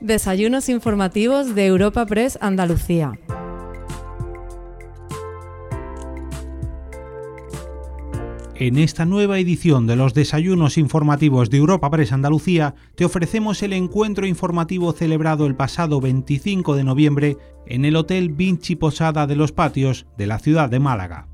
Desayunos informativos de Europa Press Andalucía. En esta nueva edición de los desayunos informativos de Europa Press Andalucía te ofrecemos el encuentro informativo celebrado el pasado 25 de noviembre en el Hotel Vinci Posada de los Patios de la ciudad de Málaga.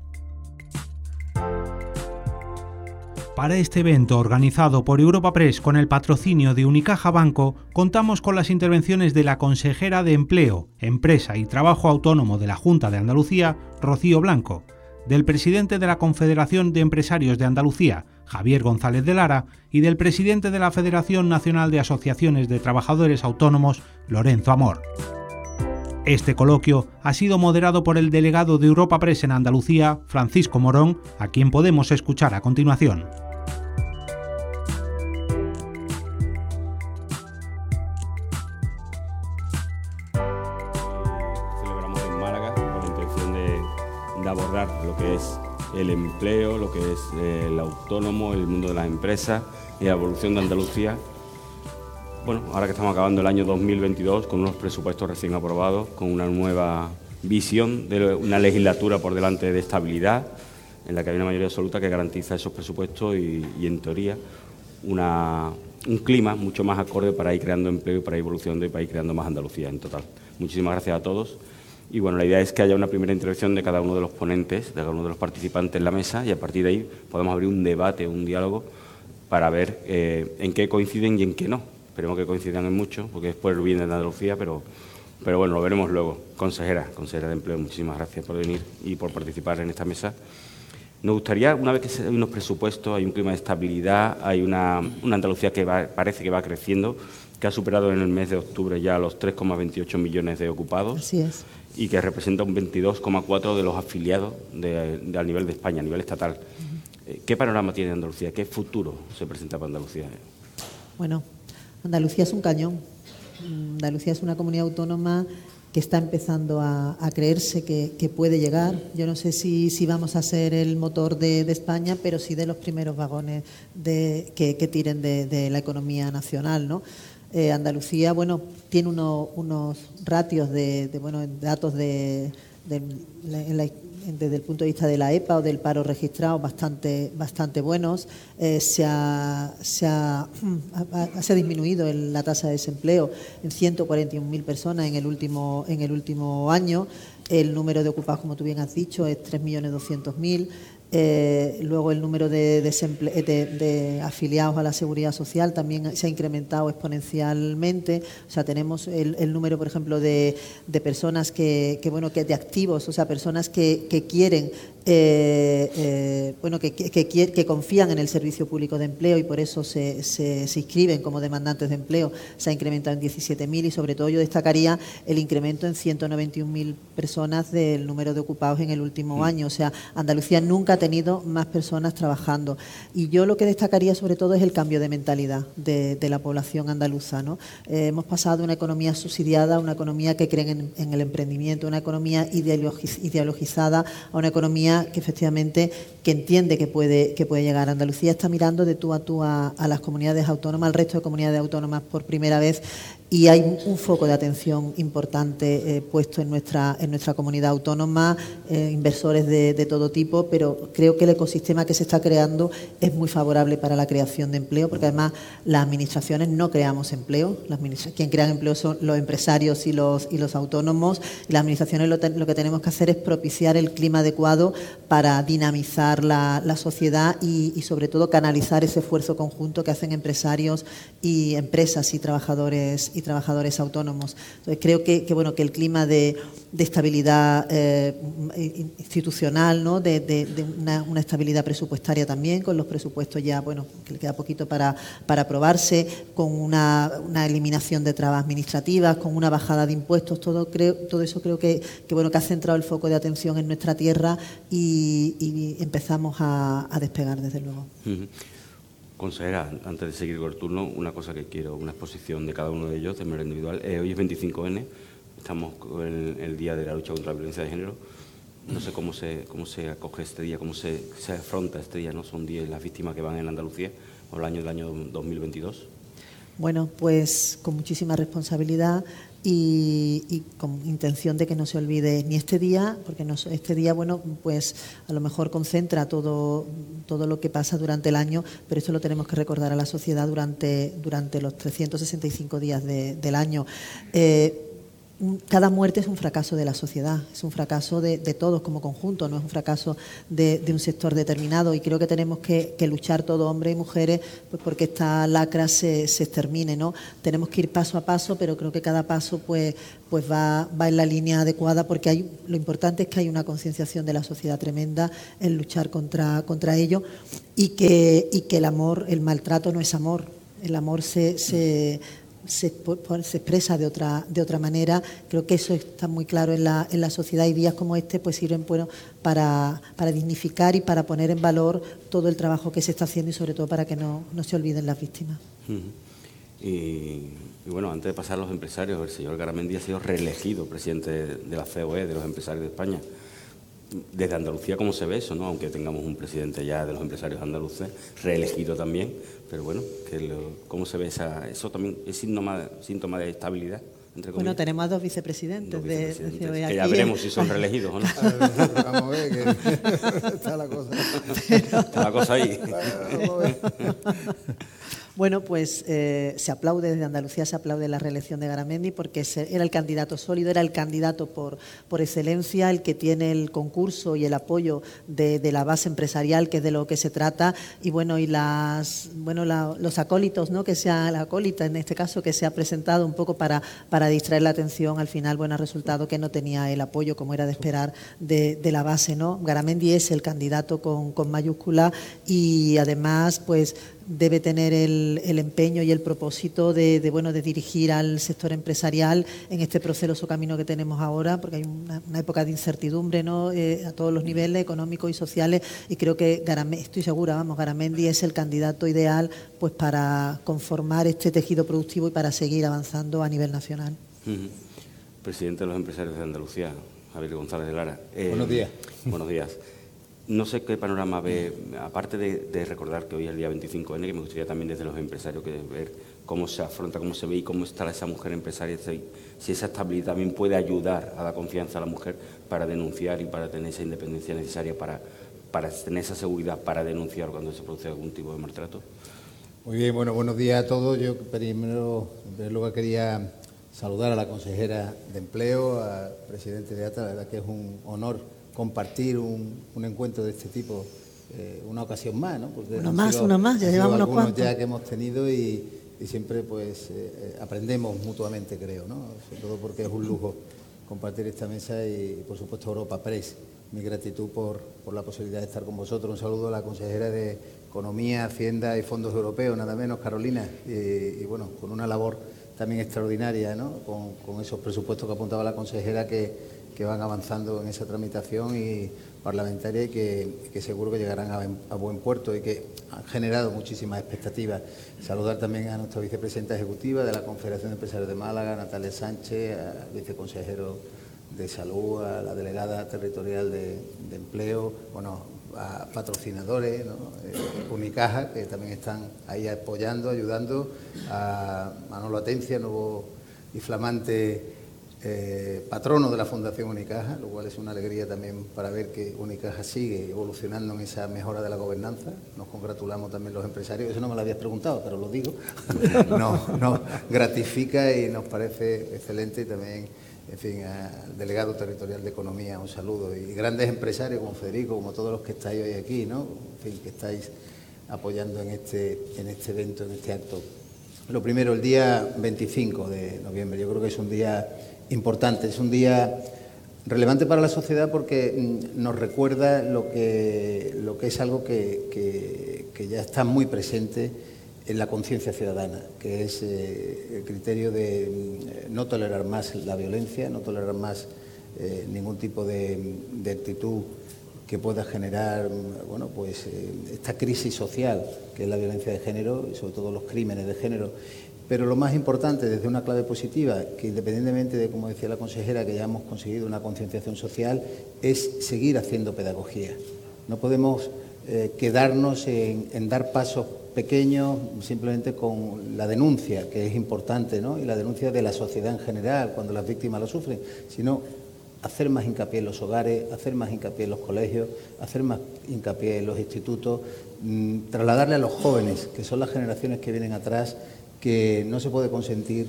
Para este evento organizado por Europa Press con el patrocinio de Unicaja Banco, contamos con las intervenciones de la consejera de Empleo, Empresa y Trabajo Autónomo de la Junta de Andalucía, Rocío Blanco, del presidente de la Confederación de Empresarios de Andalucía, Javier González de Lara, y del presidente de la Federación Nacional de Asociaciones de Trabajadores Autónomos, Lorenzo Amor. Este coloquio ha sido moderado por el delegado de Europa Press en Andalucía, Francisco Morón, a quien podemos escuchar a continuación. Lo que es el empleo, lo que es eh, el autónomo, el mundo de las empresas y la evolución de Andalucía. Bueno, ahora que estamos acabando el año 2022 con unos presupuestos recién aprobados, con una nueva visión de una legislatura por delante de estabilidad, en la que hay una mayoría absoluta que garantiza esos presupuestos y, en teoría un clima mucho más acorde para ir creando empleo y para ir evolucionando y para ir creando más Andalucía en total. Muchísimas gracias a todos. Y bueno, la idea es que haya una primera intervención de cada uno de los ponentes, de cada uno de los participantes en la mesa y a partir de ahí podemos abrir un debate, un diálogo para ver eh, en qué coinciden y en qué no. Esperemos que coincidan en mucho, porque es por el bien de Andalucía, pero, pero bueno, lo veremos luego. Consejera, consejera de Empleo, muchísimas gracias por venir y por participar en esta mesa. Nos gustaría, una vez que hay unos presupuestos, hay un clima de estabilidad, hay una, Andalucía que parece que va creciendo, que ha superado en el mes de octubre ya los 3,28 millones de ocupados. Así es y que representa un 22,4% de los afiliados de, a nivel de España, a nivel estatal. Eh, ¿Qué panorama tiene Andalucía? ¿Qué futuro se presenta para Andalucía? Bueno, Andalucía es un cañón. Andalucía es una comunidad autónoma que está empezando a, creerse que, puede llegar. Yo no sé si, si vamos a ser el motor de, España, pero sí de los primeros vagones de, que, tiren de, de, la economía nacional. ¿no? Eh, Andalucía, bueno, tiene unos ratios de, bueno, datos de, desde el punto de vista de la EPA o del paro registrado bastante, bastante buenos. Eh, se, ha, se, ha, disminuido la tasa de desempleo en 141.000 personas en el, último, en el último año. El número de ocupados, como tú bien has dicho, es 3.200.000. Eh, luego el número de, de, afiliados a la seguridad social también se ha incrementado exponencialmente. O sea, tenemos el, número, por ejemplo, de, personas que, bueno, que de activos, o sea, personas que, que quieren eh, eh, bueno, que, que, confían en el servicio público de empleo y por eso se, se, inscriben como demandantes de empleo, se ha incrementado en 17.000 y sobre todo yo destacaría el incremento en 191.000 personas del número de ocupados en el último mm. año. O sea, Andalucía nunca ha tenido más personas trabajando. Y yo lo que destacaría sobre todo es el cambio de mentalidad de, la población andaluza. ¿no? Eh, hemos pasado de una economía subsidiada a una economía que cree en, en el emprendimiento, una economía ideologizada a una economía que efectivamente que entiende que puede, que puede llegar. Andalucía está mirando de tú a tú a, las comunidades autónomas, al resto de comunidades autónomas por primera vez y hay un foco de atención importante eh, puesto en nuestra, en nuestra comunidad autónoma, eh, inversores de, todo tipo, pero creo que el ecosistema que se está creando es muy favorable para la creación de empleo, porque además las administraciones no creamos empleo, las quien crea empleo son los empresarios y los, y los autónomos, y las administraciones lo, que tenemos que hacer es propiciar el clima adecuado para dinamizar la, sociedad y, sobre todo canalizar ese esfuerzo conjunto que hacen empresarios y empresas y trabajadores y trabajadores autónomos. Entonces, creo que, bueno, que el clima de, estabilidad eh, institucional, ¿no? de, una, estabilidad presupuestaria también, con los presupuestos ya, bueno, que le queda poquito para, para aprobarse, con una, eliminación de trabas administrativas, con una bajada de impuestos, todo, creo, todo eso creo que, bueno, que ha centrado el foco de atención en nuestra tierra empezamos a, despegar, desde luego. Consejera, antes de seguir con el turno, una cosa que quiero, una exposición de cada uno de ellos de manera individual. Eh, hoy es 25N, estamos en el Día de la Lucha contra la Violencia de Género. No sé cómo se, cómo se acoge este día, cómo se, se afronta este día, ¿no? Son 10 las víctimas que van en Andalucía el año del año 2022. Bueno, pues con muchísima responsabilidad y, con intención de que no se olvide ni este día, porque este día, bueno, pues a lo mejor concentra todo, todo lo que pasa durante el año, pero esto lo tenemos que recordar a la sociedad durante, durante los 365 días del año. Eh, cada muerte es un fracaso de la sociedad, es un fracaso de, todos como conjunto, no es un fracaso de, un sector determinado y creo que tenemos que, luchar todos, hombres y mujeres, pues porque esta lacra se, se, extermine. ¿no? Tenemos que ir paso a paso, pero creo que cada paso pues, pues va, va en la línea adecuada porque hay, lo importante es que hay una concienciación de la sociedad tremenda en luchar contra, contra ello y que, y que el amor, el maltrato no es amor, el amor se, se se, expresa de otra, de otra manera. Creo que eso está muy claro en la, en la sociedad y días como este pues sirven bueno, para, para, dignificar y para poner en valor todo el trabajo que se está haciendo y sobre todo para que no, no se olviden las víctimas. y, bueno, antes de pasar a los empresarios, el señor Garamendi ha sido reelegido presidente de la COE, de los empresarios de España desde Andalucía cómo se ve eso, ¿no? aunque tengamos un presidente ya de los empresarios andaluces, reelegido también, pero bueno, ¿cómo se ve esa, eso también es síntoma, síntoma de estabilidad? bueno, tenemos a dos vicepresidentes, de, que ya veremos si son reelegidos o no. Vamos a ver, que está la cosa. Está la cosa ahí. Bueno, pues eh, se aplaude desde Andalucía, se aplaude la reelección de Garamendi porque era el candidato sólido, era el candidato por, por excelencia, el que tiene el concurso y el apoyo de, la base empresarial, que es de lo que se trata, y bueno, y las bueno los acólitos, ¿no? Que sea la acólita en este caso que se ha presentado un poco para, para distraer la atención, al final, bueno, ha resultado que no tenía el apoyo como era de esperar de, la base, ¿no? Garamendi es el candidato con mayúscula y además, pues debe tener el, empeño y el propósito de, bueno, de dirigir al sector empresarial en este proceso camino que tenemos ahora, porque hay una, época de incertidumbre ¿no? Eh, a todos los niveles económicos y sociales, y creo que estoy segura, vamos, Garamendi es el candidato ideal pues para conformar este tejido productivo y para seguir avanzando a nivel nacional. Presidente de los empresarios de Andalucía, Javier González de Lara. Eh, buenos días. Buenos días. No sé qué panorama ve, aparte de, recordar que hoy es el día 25N, que me gustaría también desde los empresarios que ver cómo se afronta, cómo se ve y cómo está esa mujer empresaria, si esa estabilidad también puede ayudar a la confianza a la mujer para denunciar y para tener esa independencia necesaria para, tener esa seguridad para denunciar cuando se produce algún tipo de maltrato. Muy bien, bueno, buenos días a todos. Yo primero, luego quería saludar a la consejera de Empleo, al presidente de ATA, la verdad que es un honor compartir un, encuentro de este tipo eh, una ocasión más, ¿no? Porque uno más, uno más, ya llevamos unos cuantos. ya que hemos tenido y, siempre pues eh, aprendemos mutuamente, creo, ¿no? Sobre todo porque es un lujo compartir esta mesa y, por supuesto, Europa Press. Mi gratitud por, por la posibilidad de estar con vosotros. Un saludo a la consejera de Economía, Hacienda y Fondos Europeos, nada menos, Carolina, y, bueno, con una labor también extraordinaria, ¿no? Con, con esos presupuestos que apuntaba la consejera que que van avanzando en esa tramitación y parlamentaria y que, seguro que llegarán a, buen puerto y que han generado muchísimas expectativas. Saludar también a nuestra vicepresidenta ejecutiva de la Confederación de Empresarios de Málaga, Natalia Sánchez, al viceconsejero de Salud, a la delegada territorial de, Empleo, bueno, a patrocinadores, eh, Unicaja, que también están ahí apoyando, ayudando, a Manolo Atencia, nuevo y flamante eh, patrono de la Fundación Unicaja, lo cual es una alegría también para ver que Unicaja sigue evolucionando en esa mejora de la gobernanza. Nos congratulamos también los empresarios, eso no me lo habías preguntado, pero lo digo. nos, nos gratifica y nos parece excelente y también, en fin, al delegado territorial de Economía un saludo y grandes empresarios como Federico, como todos los que estáis hoy aquí, ¿no? En fin, que estáis apoyando en este, en este evento, en este acto. Lo primero, el día 25 de noviembre, yo creo que es un día importante, es un día relevante para la sociedad porque mm, nos recuerda lo que, lo que es algo que, ya está muy presente en la conciencia ciudadana, que es eh, el criterio de mm, no tolerar más la violencia, no tolerar más eh, ningún tipo de, actitud que pueda generar mm, bueno, pues, eh, esta crisis social que es la violencia de género y sobre todo los crímenes de género pero lo más importante, desde una clave positiva, que independientemente de, como decía la consejera, que ya hemos conseguido una concienciación social, es seguir haciendo pedagogía. No podemos eh, quedarnos en, dar pasos pequeños simplemente con la denuncia, que es importante, ¿no? y la denuncia de la sociedad en general, cuando las víctimas lo sufren, sino hacer más hincapié en los hogares, hacer más hincapié en los colegios, hacer más hincapié en los institutos, mm, trasladarle a los jóvenes, que son las generaciones que vienen atrás, que no se puede consentir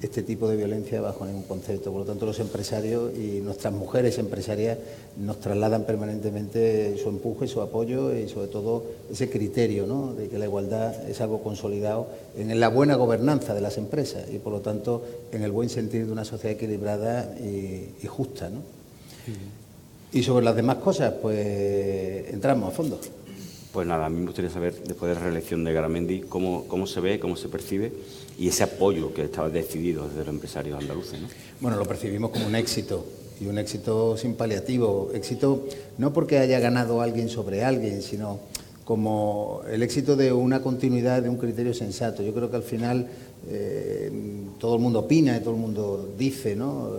este tipo de violencia bajo ningún concepto. Por lo tanto, los empresarios y nuestras mujeres empresarias nos trasladan permanentemente su empuje, su apoyo y sobre todo ese criterio ¿no? de que la igualdad es algo consolidado en la buena gobernanza de las empresas y por lo tanto en el buen sentido de una sociedad equilibrada y, justa. ¿no? Y sobre las demás cosas, pues entramos a fondo. Pues nada, a mí me gustaría saber, después de la reelección de Garamendi, cómo, cómo se ve, cómo se percibe y ese apoyo que estaba decidido desde los empresarios andaluces. ¿no? Bueno, lo percibimos como un éxito y un éxito sin paliativo. Éxito no porque haya ganado alguien sobre alguien, sino como el éxito de una continuidad de un criterio sensato. Yo creo que al final eh, todo el mundo opina y todo el mundo dice, ¿no?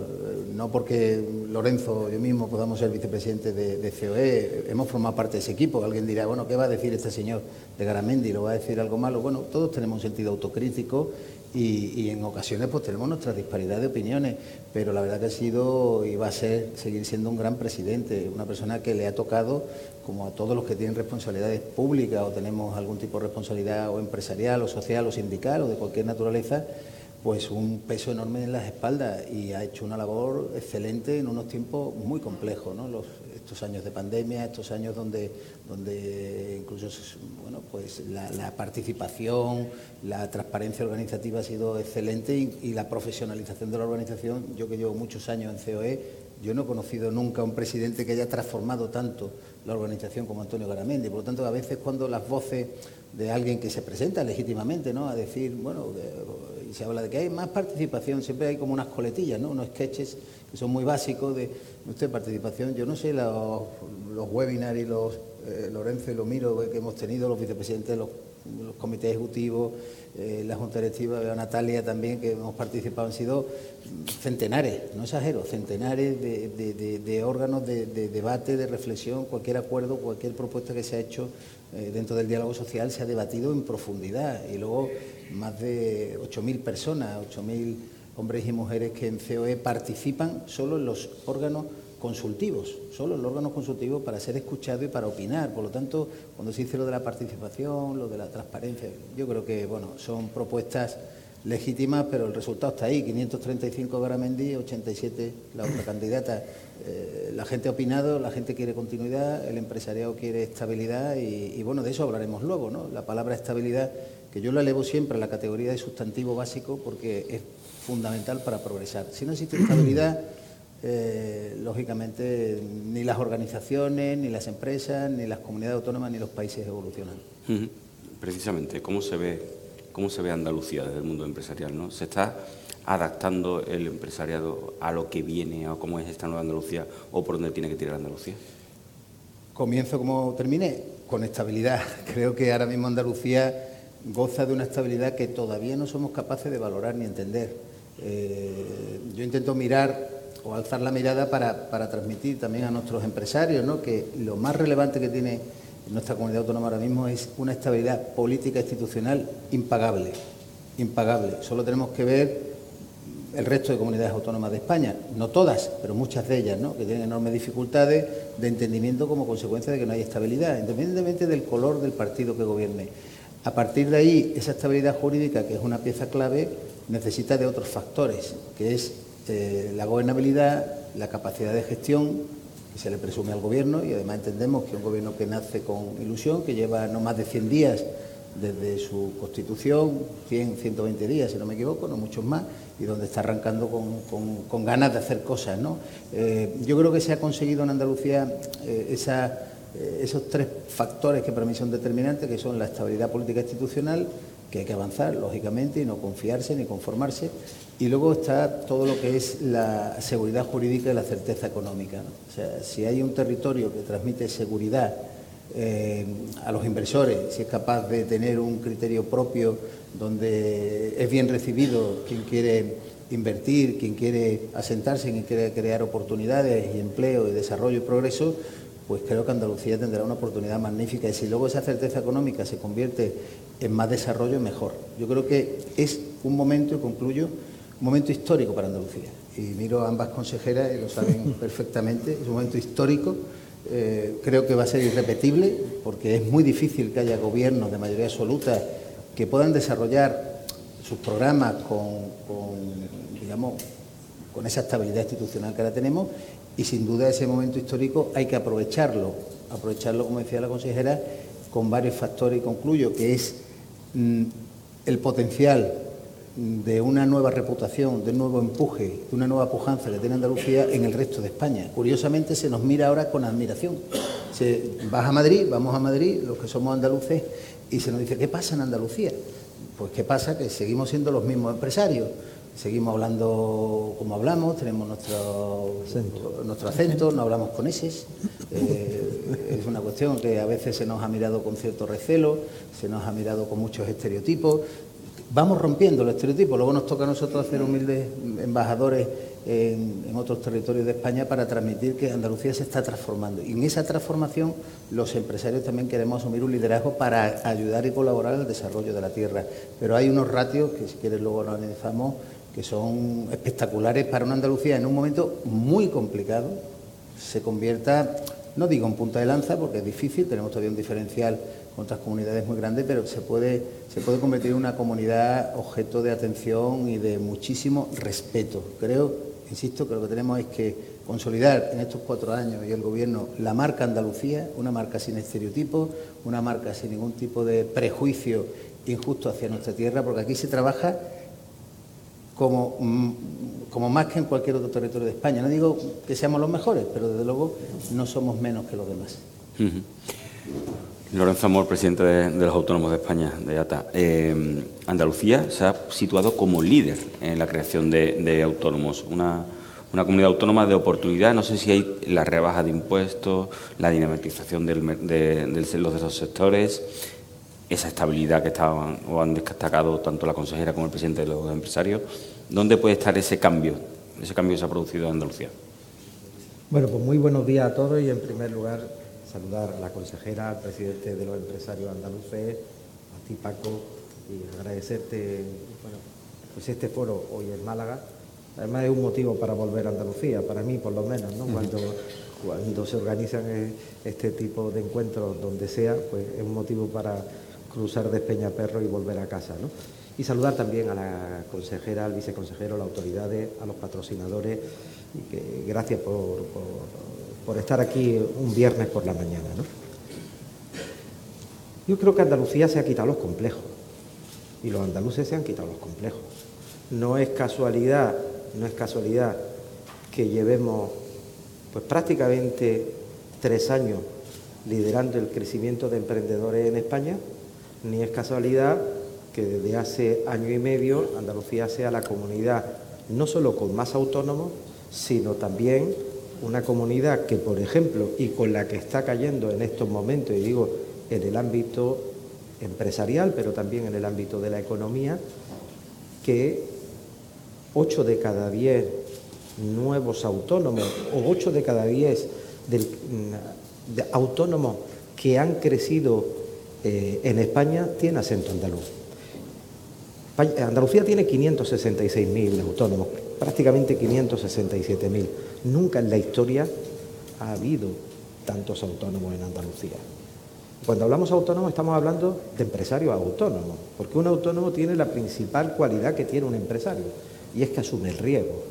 No porque Lorenzo, yo mismo, podamos ser vicepresidente de, COE, hemos formado parte de ese equipo. Alguien dirá, bueno, ¿qué va a decir este señor de Garamendi? ¿Lo va a decir algo malo? Bueno, todos tenemos un sentido autocrítico y, en ocasiones pues tenemos nuestra disparidad de opiniones, pero la verdad que ha sido y va a ser, seguir siendo un gran presidente, una persona que le ha tocado, como a todos los que tienen responsabilidades públicas o tenemos algún tipo de responsabilidad o empresarial o social o sindical o de cualquier naturaleza, pues un peso enorme en las espaldas y ha hecho una labor excelente en unos tiempos muy complejos, ¿no? Estos años de pandemia, estos años donde, donde incluso bueno, pues la, participación, la transparencia organizativa ha sido excelente y, la profesionalización de la organización, yo que llevo muchos años en COE, yo no he conocido nunca un presidente que haya transformado tanto la organización como Antonio Garamendi. Por lo tanto, a veces cuando las voces de alguien que se presenta legítimamente ¿no? a decir, bueno, y se habla de que hay más participación, siempre hay como unas coletillas, ¿no? unos sketches que son muy básicos de usted participación. Yo no sé los, los webinars y los eh, Lorenzo y lo miro que hemos tenido, los vicepresidentes de los, comités ejecutivos, eh, la Junta Directiva, veo Natalia también, que hemos participado, han sido centenares, no exagero, centenares de, órganos de, debate, de reflexión, cualquier acuerdo, cualquier propuesta que se ha hecho eh, dentro del diálogo social se ha debatido en profundidad y luego más de 8.000 personas, 8.000 hombres y mujeres que en COE participan solo en los órganos consultivos, solo en los órganos consultivos para ser escuchados y para opinar. Por lo tanto, cuando se dice lo de la participación, lo de la transparencia, yo creo que bueno, son propuestas legítimas, pero el resultado está ahí, 535 Garamendi, 87 la otra candidata. Eh, la gente ha opinado, la gente quiere continuidad, el empresariado quiere estabilidad y, y, bueno, de eso hablaremos luego, ¿no? La palabra estabilidad, que yo la elevo siempre a la categoría de sustantivo básico porque es fundamental para progresar. Si no existe estabilidad, eh, lógicamente ni las organizaciones, ni las empresas, ni las comunidades autónomas, ni los países evolucionan. Precisamente, ¿cómo se ve, cómo se ve Andalucía desde el mundo empresarial? ¿no? ¿Se está adaptando el empresariado a lo que viene, a cómo es esta nueva Andalucía o por dónde tiene que tirar Andalucía? Comienzo como terminé, con estabilidad. Creo que ahora mismo Andalucía goza de una estabilidad que todavía no somos capaces de valorar ni entender eh, yo intento mirar o alzar la mirada para, transmitir también a nuestros empresarios ¿no? que lo más relevante que tiene nuestra comunidad autónoma ahora mismo es una estabilidad política institucional impagable, impagable. Solo tenemos que ver el resto de comunidades autónomas de España, no todas, pero muchas de ellas, ¿no? que tienen enormes dificultades de entendimiento como consecuencia de que no hay estabilidad, independientemente del color del partido que gobierne. A partir de ahí, esa estabilidad jurídica, que es una pieza clave, necesita de otros factores, que es eh, la gobernabilidad, la capacidad de gestión, que se le presume al Gobierno, y además entendemos que un Gobierno que nace con ilusión, que lleva no más de 100 días desde su constitución, 100, 120 días, si no me equivoco, no muchos más, y donde está arrancando con, ganas de hacer cosas. ¿no? Eh, yo creo que se ha conseguido en Andalucía eh, esos tres factores que para mí son determinantes, que son la estabilidad política institucional, que hay que avanzar, lógicamente, y no confiarse ni conformarse. Y luego está todo lo que es la seguridad jurídica y la certeza económica. O sea, si hay un territorio que transmite seguridad eh, a los inversores, si es capaz de tener un criterio propio donde es bien recibido quien quiere invertir, quien quiere asentarse, quien quiere crear oportunidades y empleo y desarrollo y progreso, pues creo que Andalucía tendrá una oportunidad magnífica y si luego esa certeza económica se convierte en más desarrollo, mejor. Yo creo que es un momento, y concluyo, un momento histórico para Andalucía. Y miro a ambas consejeras y lo saben perfectamente, es un momento histórico. Eh, creo que va a ser irrepetible porque es muy difícil que haya gobiernos de mayoría absoluta que puedan desarrollar sus programas con, digamos, con esa estabilidad institucional que ahora tenemos y sin duda ese momento histórico hay que aprovecharlo, aprovecharlo, como decía la consejera, con varios factores y concluyo que es el potencial de una nueva reputación, de un nuevo empuje, de una nueva pujanza que tiene Andalucía en el resto de España. Curiosamente se nos mira ahora con admiración. Se, vas a Madrid, vamos a Madrid, los que somos andaluces, y se nos dice, ¿qué pasa en Andalucía? Pues ¿qué pasa? Que seguimos siendo los mismos empresarios seguimos hablando como hablamos, tenemos nuestro acento, nuestro acento no hablamos con ese. Eh, es una cuestión que a veces se nos ha mirado con cierto recelo, se nos ha mirado con muchos estereotipos. Vamos rompiendo los estereotipos, luego nos toca a nosotros hacer humildes embajadores en, en, otros territorios de España para transmitir que Andalucía se está transformando. Y en esa transformación los empresarios también queremos asumir un liderazgo para ayudar y colaborar al desarrollo de la tierra. Pero hay unos ratios que si quieres luego lo analizamos que son espectaculares para una Andalucía en un momento muy complicado, se convierta, no digo en punta de lanza porque es difícil, tenemos todavía un diferencial con otras comunidades muy grandes, pero se puede, se puede convertir en una comunidad objeto de atención y de muchísimo respeto. Creo, insisto, que lo que tenemos es que consolidar en estos cuatro años y el Gobierno la marca Andalucía, una marca sin estereotipos, una marca sin ningún tipo de prejuicio injusto hacia nuestra tierra, porque aquí se trabaja como, mm, como más que en cualquier otro territorio de España. No digo que seamos los mejores, pero desde luego no somos menos que los demás. Lorenzo Amor, presidente de, los Autónomos de España, de ATA. Eh, Andalucía se ha situado como líder en la creación de, autónomos, una, comunidad autónoma de oportunidad. No sé si hay la rebaja de impuestos, la dinamización de, de, los de esos sectores esa estabilidad que estaban o han destacado tanto la consejera como el presidente de los empresarios, ¿dónde puede estar ese cambio, ese cambio que se ha producido en Andalucía? Bueno, pues muy buenos días a todos y en primer lugar saludar a la consejera, al presidente de los empresarios andaluces, a ti Paco, y agradecerte bueno, pues este foro hoy en Málaga. Además es un motivo para volver a Andalucía, para mí por lo menos, ¿no? Cuando, cuando se organizan este tipo de encuentros donde sea, pues es un motivo para cruzar de Peñaperro y volver a casa. ¿no? Y saludar también a la consejera, al viceconsejero, a las autoridades, a los patrocinadores y que gracias por, por, estar aquí un viernes por la mañana. ¿no? Yo creo que Andalucía se ha quitado los complejos y los andaluces se han quitado los complejos. No es casualidad, no es casualidad que llevemos pues prácticamente tres años liderando el crecimiento de emprendedores en España ni es casualidad que desde hace año y medio Andalucía sea la comunidad no solo con más autónomos, sino también una comunidad que, por ejemplo, y con la que está cayendo en estos momentos, y digo en el ámbito empresarial, pero también en el ámbito de la economía, que 8 de cada 10 nuevos autónomos o 8 de cada 10 mm, autónomos que han crecido eh, en España tiene acento andaluz. Andalucía tiene 566.000 autónomos, prácticamente 567.000. Nunca en la historia ha habido tantos autónomos en Andalucía. Cuando hablamos autónomo estamos hablando de empresarios autónomos, porque un autónomo tiene la principal cualidad que tiene un empresario, y es que asume el riesgo.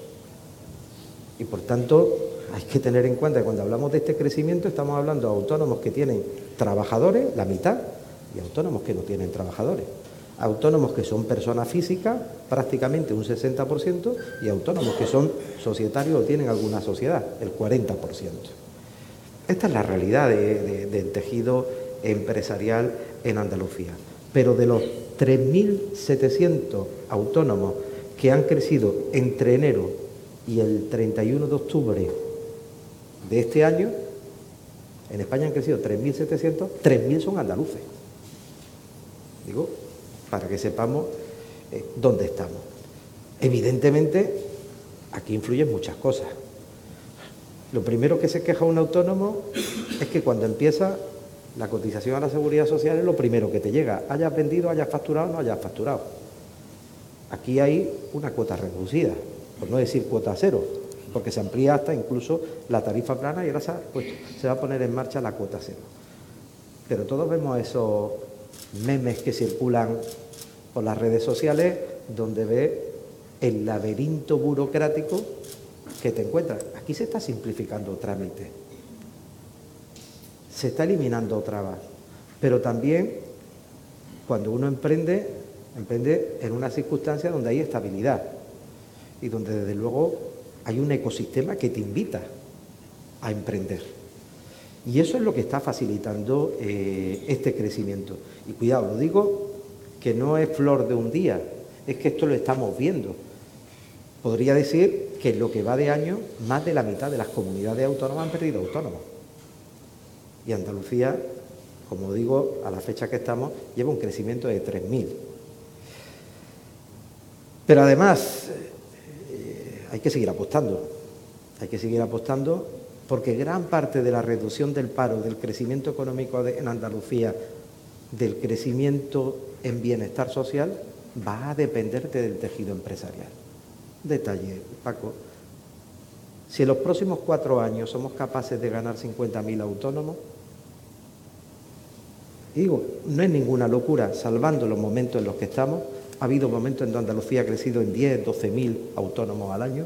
Y por tanto, hay que tener en cuenta que cuando hablamos de este crecimiento estamos hablando de autónomos que tienen trabajadores, la mitad, y autónomos que no tienen trabajadores. Autónomos que son personas físicas, prácticamente un 60%, y autónomos que son societarios o tienen alguna sociedad, el 40%. Esta es la realidad del tejido empresarial en Andalucía. Pero de los 3.700 autónomos que han crecido entre enero y el 31 de octubre de este año, en España han crecido 3.700, 3.000 son andaluces. Para que sepamos eh, dónde estamos. Evidentemente, aquí influyen muchas cosas. Lo primero que se queja un autónomo es que cuando empieza la cotización a la seguridad social es lo primero que te llega. Hayas vendido, hayas facturado, no hayas facturado. Aquí hay una cuota reducida, por no decir cuota cero, porque se amplía hasta incluso la tarifa plana y ahora se, pues, se va a poner en marcha la cuota cero. Pero todos vemos esos memes que circulan por las redes sociales donde ve el laberinto burocrático que te encuentras. Aquí se está simplificando trámite, se está eliminando trabas, pero también cuando uno emprende, emprende en una circunstancia donde hay estabilidad y donde desde luego hay un ecosistema que te invita a emprender. Y eso es lo que está facilitando eh, este crecimiento. Y cuidado, lo digo que no es flor de un día, es que esto lo estamos viendo. Podría decir que en lo que va de año, más de la mitad de las comunidades autónomas han perdido autónomos. Y Andalucía, como digo, a la fecha que estamos, lleva un crecimiento de 3.000. Pero además, eh, hay que seguir apostando. Hay que seguir apostando porque gran parte de la reducción del paro, del crecimiento económico en Andalucía, del crecimiento en bienestar social, va a dependerte del tejido empresarial. Detalle, Paco. Si en los próximos cuatro años somos capaces de ganar 50.000 autónomos, digo, no es ninguna locura, salvando los momentos en los que estamos, ha habido momentos en donde Andalucía ha crecido en 10, 12.000 autónomos al año,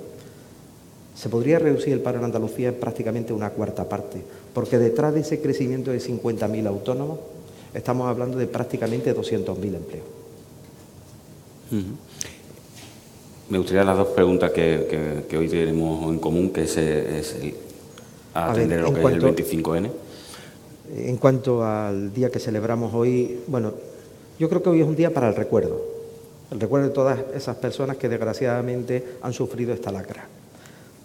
se podría reducir el paro en Andalucía en prácticamente una cuarta parte, porque detrás de ese crecimiento de 50.000 autónomos estamos hablando de prácticamente 200.000 empleos. Me gustaría las dos preguntas que, hoy tenemos en común, que es, el, atender lo que es el 25N. En cuanto al día que celebramos hoy, bueno, yo creo que hoy es un día para el recuerdo, el recuerdo de todas esas personas que desgraciadamente han sufrido esta lacra.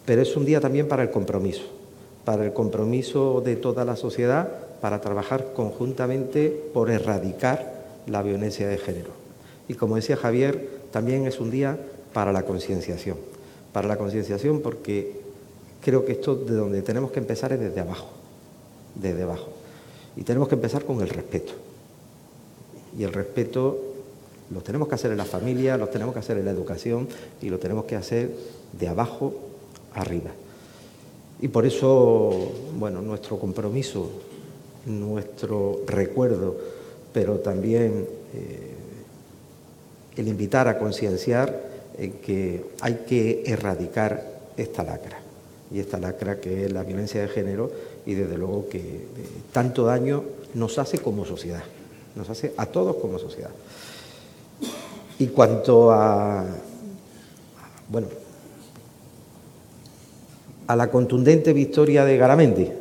Pero es un día también para el compromiso, para el compromiso de toda la sociedad para trabajar conjuntamente por erradicar la violencia de género. Y como decía Javier, también es un día para la concienciación. Para la concienciación porque creo que esto de donde tenemos que empezar es desde abajo, desde abajo. Y tenemos que empezar con el respeto. Y el respeto lo tenemos que hacer en la familia, lo tenemos que hacer en la educación y lo tenemos que hacer de abajo arriba. Y por eso, bueno, nuestro compromiso, nuestro recuerdo, pero también eh, el invitar a concienciar en que hay que erradicar esta lacra. Y esta lacra que es la violencia de género y desde luego que eh, tanto daño nos hace como sociedad, nos hace a todos como sociedad. Y cuanto a, bueno, a la contundente victoria de Garamendi,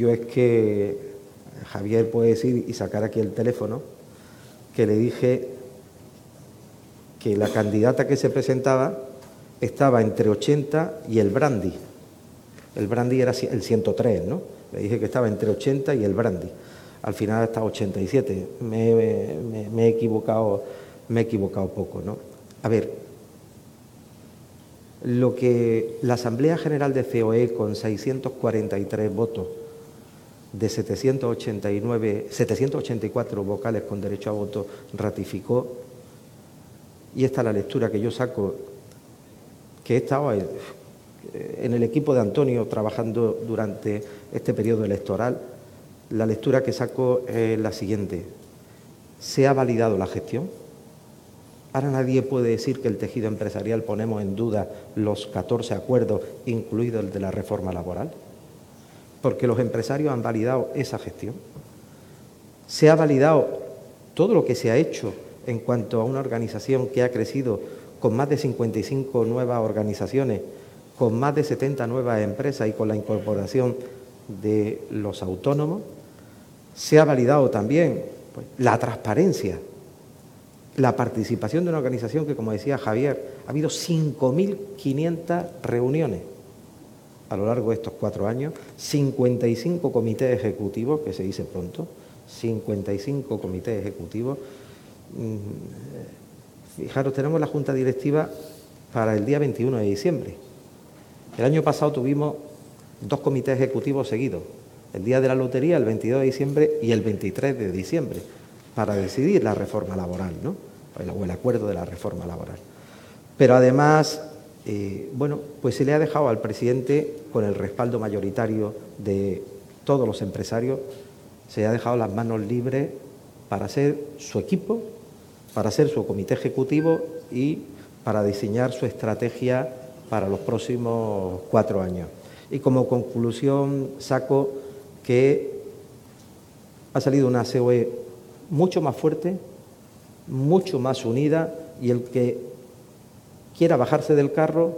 yo es que Javier puede decir y sacar aquí el teléfono que le dije que la candidata que se presentaba estaba entre 80 y el brandy. El brandy era el 103, ¿no? Le dije que estaba entre 80 y el brandy. Al final está 87. Me, he equivocado, me he equivocado poco, ¿no? A ver, lo que la Asamblea General de COE con 643 votos de 789, 784 vocales con derecho a voto ratificó y esta es la lectura que yo saco, que he estado en el equipo de Antonio trabajando durante este periodo electoral, la lectura que saco es la siguiente. ¿Se ha validado la gestión? Ahora nadie puede decir que el tejido empresarial ponemos en duda los 14 acuerdos, incluido el de la reforma laboral, porque los empresarios han validado esa gestión. Se ha validado todo lo que se ha hecho en cuanto a una organización que ha crecido con más de 55 nuevas organizaciones, con más de 70 nuevas empresas y con la incorporación de los autónomos. Se ha validado también pues, la transparencia, la participación de una organización que, como decía Javier, ha habido 5.500 reuniones a lo largo de estos cuatro años, 55 comités ejecutivos, que se dice pronto, 55 comités ejecutivos, Mm, fijaros, tenemos la junta directiva para el día 21 de diciembre. El año pasado tuvimos dos comités ejecutivos seguidos, el día de la lotería, el 22 de diciembre y el 23 de diciembre, para decidir la reforma laboral, ¿no? o el acuerdo de la reforma laboral. Pero además, eh, bueno, pues se le ha dejado al presidente, con el respaldo mayoritario de todos los empresarios, se le ha dejado las manos libres para ser su equipo, para ser su comité ejecutivo y para diseñar su estrategia para los próximos cuatro años. Y como conclusión saco que ha salido una COE mucho más fuerte, mucho más unida y el que quiera bajarse del carro,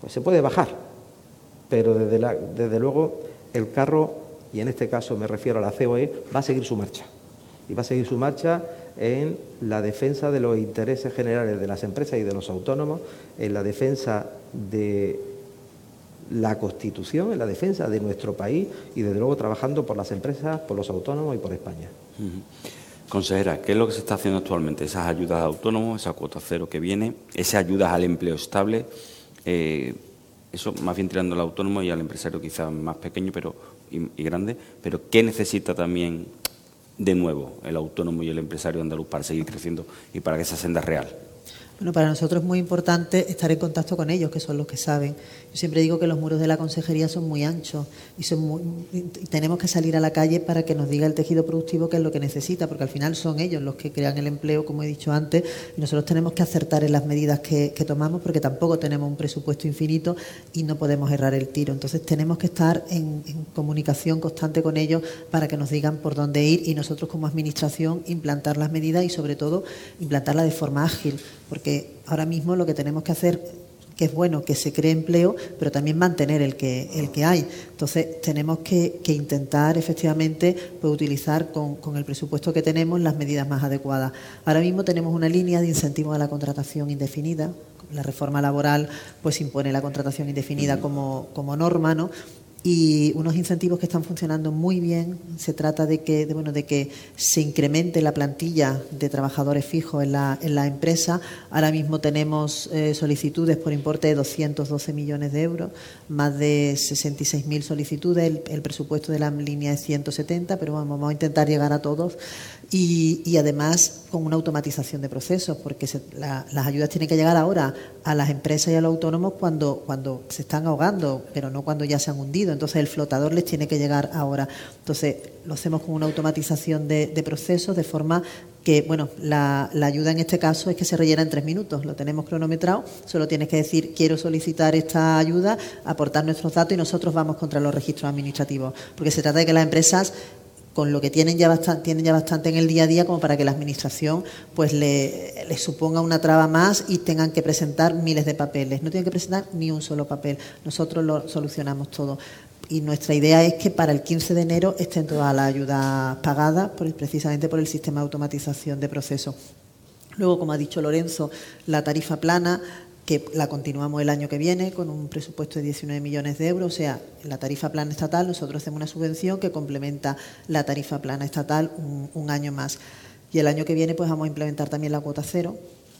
pues se puede bajar. Pero desde, luego el carro, y en este caso me refiero a la COE, va a seguir su marcha. Y va a seguir su marcha en la defensa de los intereses generales de las empresas y de los autónomos, en la defensa de la Constitución, en la defensa de nuestro país y desde luego trabajando por las empresas, por los autónomos y por España. Consejera, ¿qué es lo que se está haciendo actualmente? Esas ayudas a autónomos, esa cuota cero que viene, esas ayudas al empleo estable, eh, eso más bien tirando al autónomo y al empresario quizás más pequeño pero y grande, pero ¿qué necesita también de nuevo el autónomo y el empresario andaluz para seguir creciendo y para que esa senda real? Bueno, para nosotros es muy importante estar en contacto con ellos, que son los que saben. Yo siempre digo que los muros de la consejería son muy anchos y, son tenemos que salir a la calle para que nos diga el tejido productivo qué es lo que necesita, porque al final son ellos los que crean el empleo, como he dicho antes, y nosotros tenemos que acertar en las medidas que, tomamos, porque tampoco tenemos un presupuesto infinito y no podemos errar el tiro. Entonces tenemos que estar en comunicación constante con ellos para que nos digan por dónde ir y nosotros como administración implantar las medidas y sobre todo implantarlas de forma ágil porque ahora mismo lo que tenemos que hacer que es bueno que se cree empleo, pero también mantener el que, el que hay. Entonces, tenemos que, intentar efectivamente pues, utilizar con, el presupuesto que tenemos las medidas más adecuadas. Ahora mismo tenemos una línea de incentivo a la contratación indefinida. La reforma laboral pues impone la contratación indefinida como, como norma, ¿no? Y unos incentivos que están funcionando muy bien. Se trata de que, bueno, de que se incremente la plantilla de trabajadores fijos en la, en la empresa. Ahora mismo tenemos eh, solicitudes por importe de 212 millones de euros, más de 66.000 solicitudes. El, presupuesto de la línea es 170, pero vamos a intentar llegar a todos. Y, además con una automatización de procesos, porque las ayudas tienen que llegar ahora a las empresas y a los autónomos cuando, cuando se están ahogando, pero no cuando ya se han hundido entonces el flotador les tiene que llegar ahora. Entonces lo hacemos con una automatización de, procesos de forma que, bueno, la, ayuda en este caso es que se rellena en tres minutos, lo tenemos cronometrado, solo tienes que decir quiero solicitar esta ayuda, aportar nuestros datos y nosotros vamos contra los registros administrativos, porque se trata de que las empresas con lo que tienen ya bastante, tienen ya bastante en el día a día como para que la administración pues le, suponga una traba más y tengan que presentar miles de papeles. No tienen que presentar ni un solo papel. Nosotros lo solucionamos todo y nuestra idea es que para el 15 de enero estén todas las ayudas pagadas precisamente por el sistema de automatización de procesos. Luego, como ha dicho Lorenzo, la tarifa plana, que la continuamos el año que viene con un presupuesto de 19 millones de euros, o sea, la tarifa plana estatal, nosotros hacemos una subvención que complementa la tarifa plana estatal un, año más. Y el año que viene pues vamos a implementar también la cuota cero,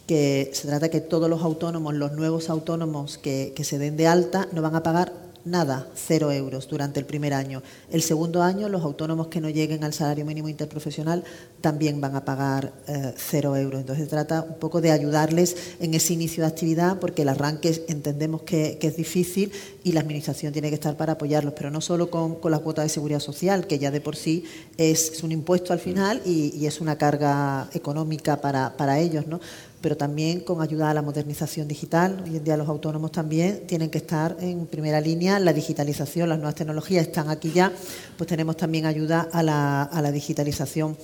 que se trata de que todos los autónomos, los nuevos autónomos que se den de alta, no van a pagar nada, cero euros durante el primer año. El segundo año, los autónomos que no lleguen al salario mínimo interprofesional también van a pagar eh, cero euros. Entonces, se trata un poco de ayudarles en ese inicio de actividad, porque el arranque entendemos que, es difícil y la Administración tiene que estar para apoyarlos, pero no solo con, la cuota de seguridad social, que ya de por sí es, un impuesto al final y, y es una carga económica para, para ellos, ¿no? Pero también con ayuda a la modernización digital. Hoy en día los autónomos también tienen que estar en primera línea. La digitalización, las nuevas tecnologías están aquí ya, pues tenemos también ayuda a la, a la digitalización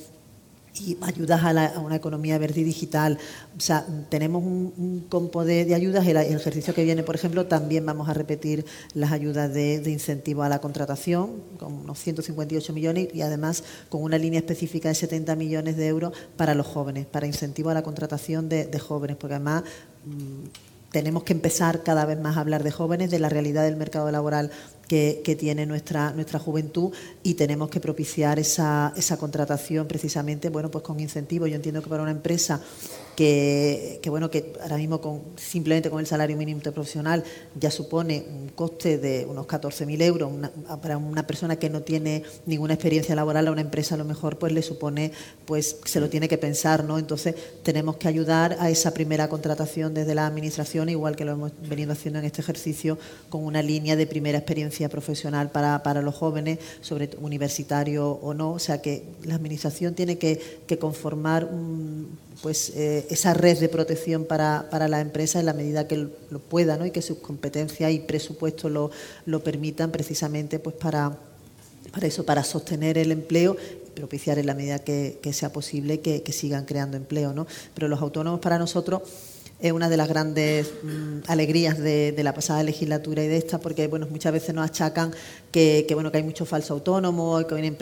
y ayudas a, una economía verde y digital. O sea, tenemos un, compo de, ayudas. El, el, ejercicio que viene, por ejemplo, también vamos a repetir las ayudas de, incentivo a la contratación, con unos 158 millones y además con una línea específica de 70 millones de euros para los jóvenes, para incentivo a la contratación de, jóvenes, porque además... Mm, tenemos que empezar cada vez más a hablar de jóvenes, de la realidad del mercado laboral que, tiene nuestra, nuestra juventud y tenemos que propiciar esa, esa contratación precisamente bueno, pues con incentivos. Yo entiendo que para una empresa que, bueno, que ahora mismo con, simplemente con el salario mínimo profesional ya supone un coste de unos 14.000 euros para una persona que no tiene ninguna experiencia laboral a una empresa a lo mejor pues le supone pues se lo tiene que pensar no entonces tenemos que ayudar a esa primera contratación desde la administración igual que lo hemos venido haciendo en este ejercicio con una línea de primera experiencia profesional para, para los jóvenes sobre universitario o no o sea que la administración tiene que, que conformar un pues eh, esa red de protección para, para la empresa en la medida que lo pueda ¿no? y que sus competencias y presupuestos lo, lo permitan precisamente pues para, para eso, para sostener el empleo y propiciar en la medida que, sea posible que, sigan creando empleo. ¿no? Pero los autónomos para nosotros es una de las grandes mm, alegrías de, la pasada legislatura y de esta, porque bueno, muchas veces nos achacan que, bueno, que hay mucho falso autónomo, que hay em,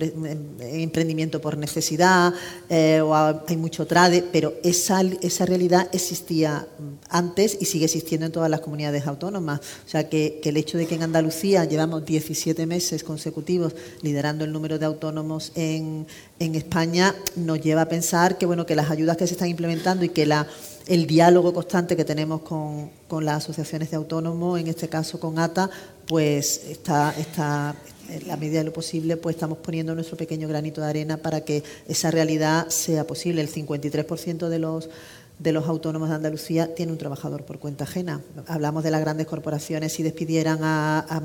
emprendimiento por necesidad eh, o hay mucho trade, pero esa, esa realidad existía mm, antes y sigue existiendo en todas las comunidades autónomas. O sea que, el hecho de que en Andalucía llevamos 17 meses consecutivos liderando el número de autónomos en, en España nos lleva a pensar que bueno que las ayudas que se están implementando y que la el diálogo constante que tenemos con, las asociaciones de autónomos, en este caso con ATA, pues está, está en la medida de lo posible, pues estamos poniendo nuestro pequeño granito de arena para que esa realidad sea posible. El 53% de los de los autónomos de Andalucía tiene un trabajador por cuenta ajena. Hablamos de las grandes corporaciones si despidieran a,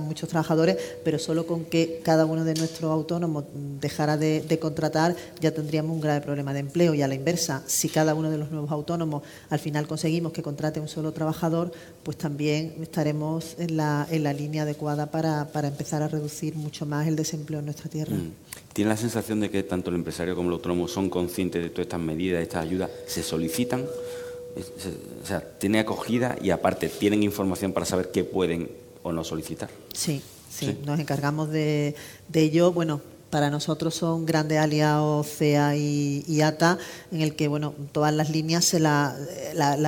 muchos trabajadores, pero solo con que cada uno de nuestros autónomos dejara de, contratar ya tendríamos un grave problema de empleo. Y a la inversa, si cada uno de los nuevos autónomos al final conseguimos que contrate un solo trabajador, pues también estaremos en la, en la línea adecuada para, empezar a reducir mucho más el desempleo en nuestra tierra. Mm. ¿Tiene la sensación de que tanto el empresario como el autónomo son conscientes de todas estas medidas, estas ayudas, se solicitan? O sea, tiene acogida y aparte tienen información para saber qué pueden o no solicitar. Sí, sí, nos encargamos de, de ello. Bueno, para nosotros son grandes aliados CEA y, ATA, en el que bueno, todas las líneas se la,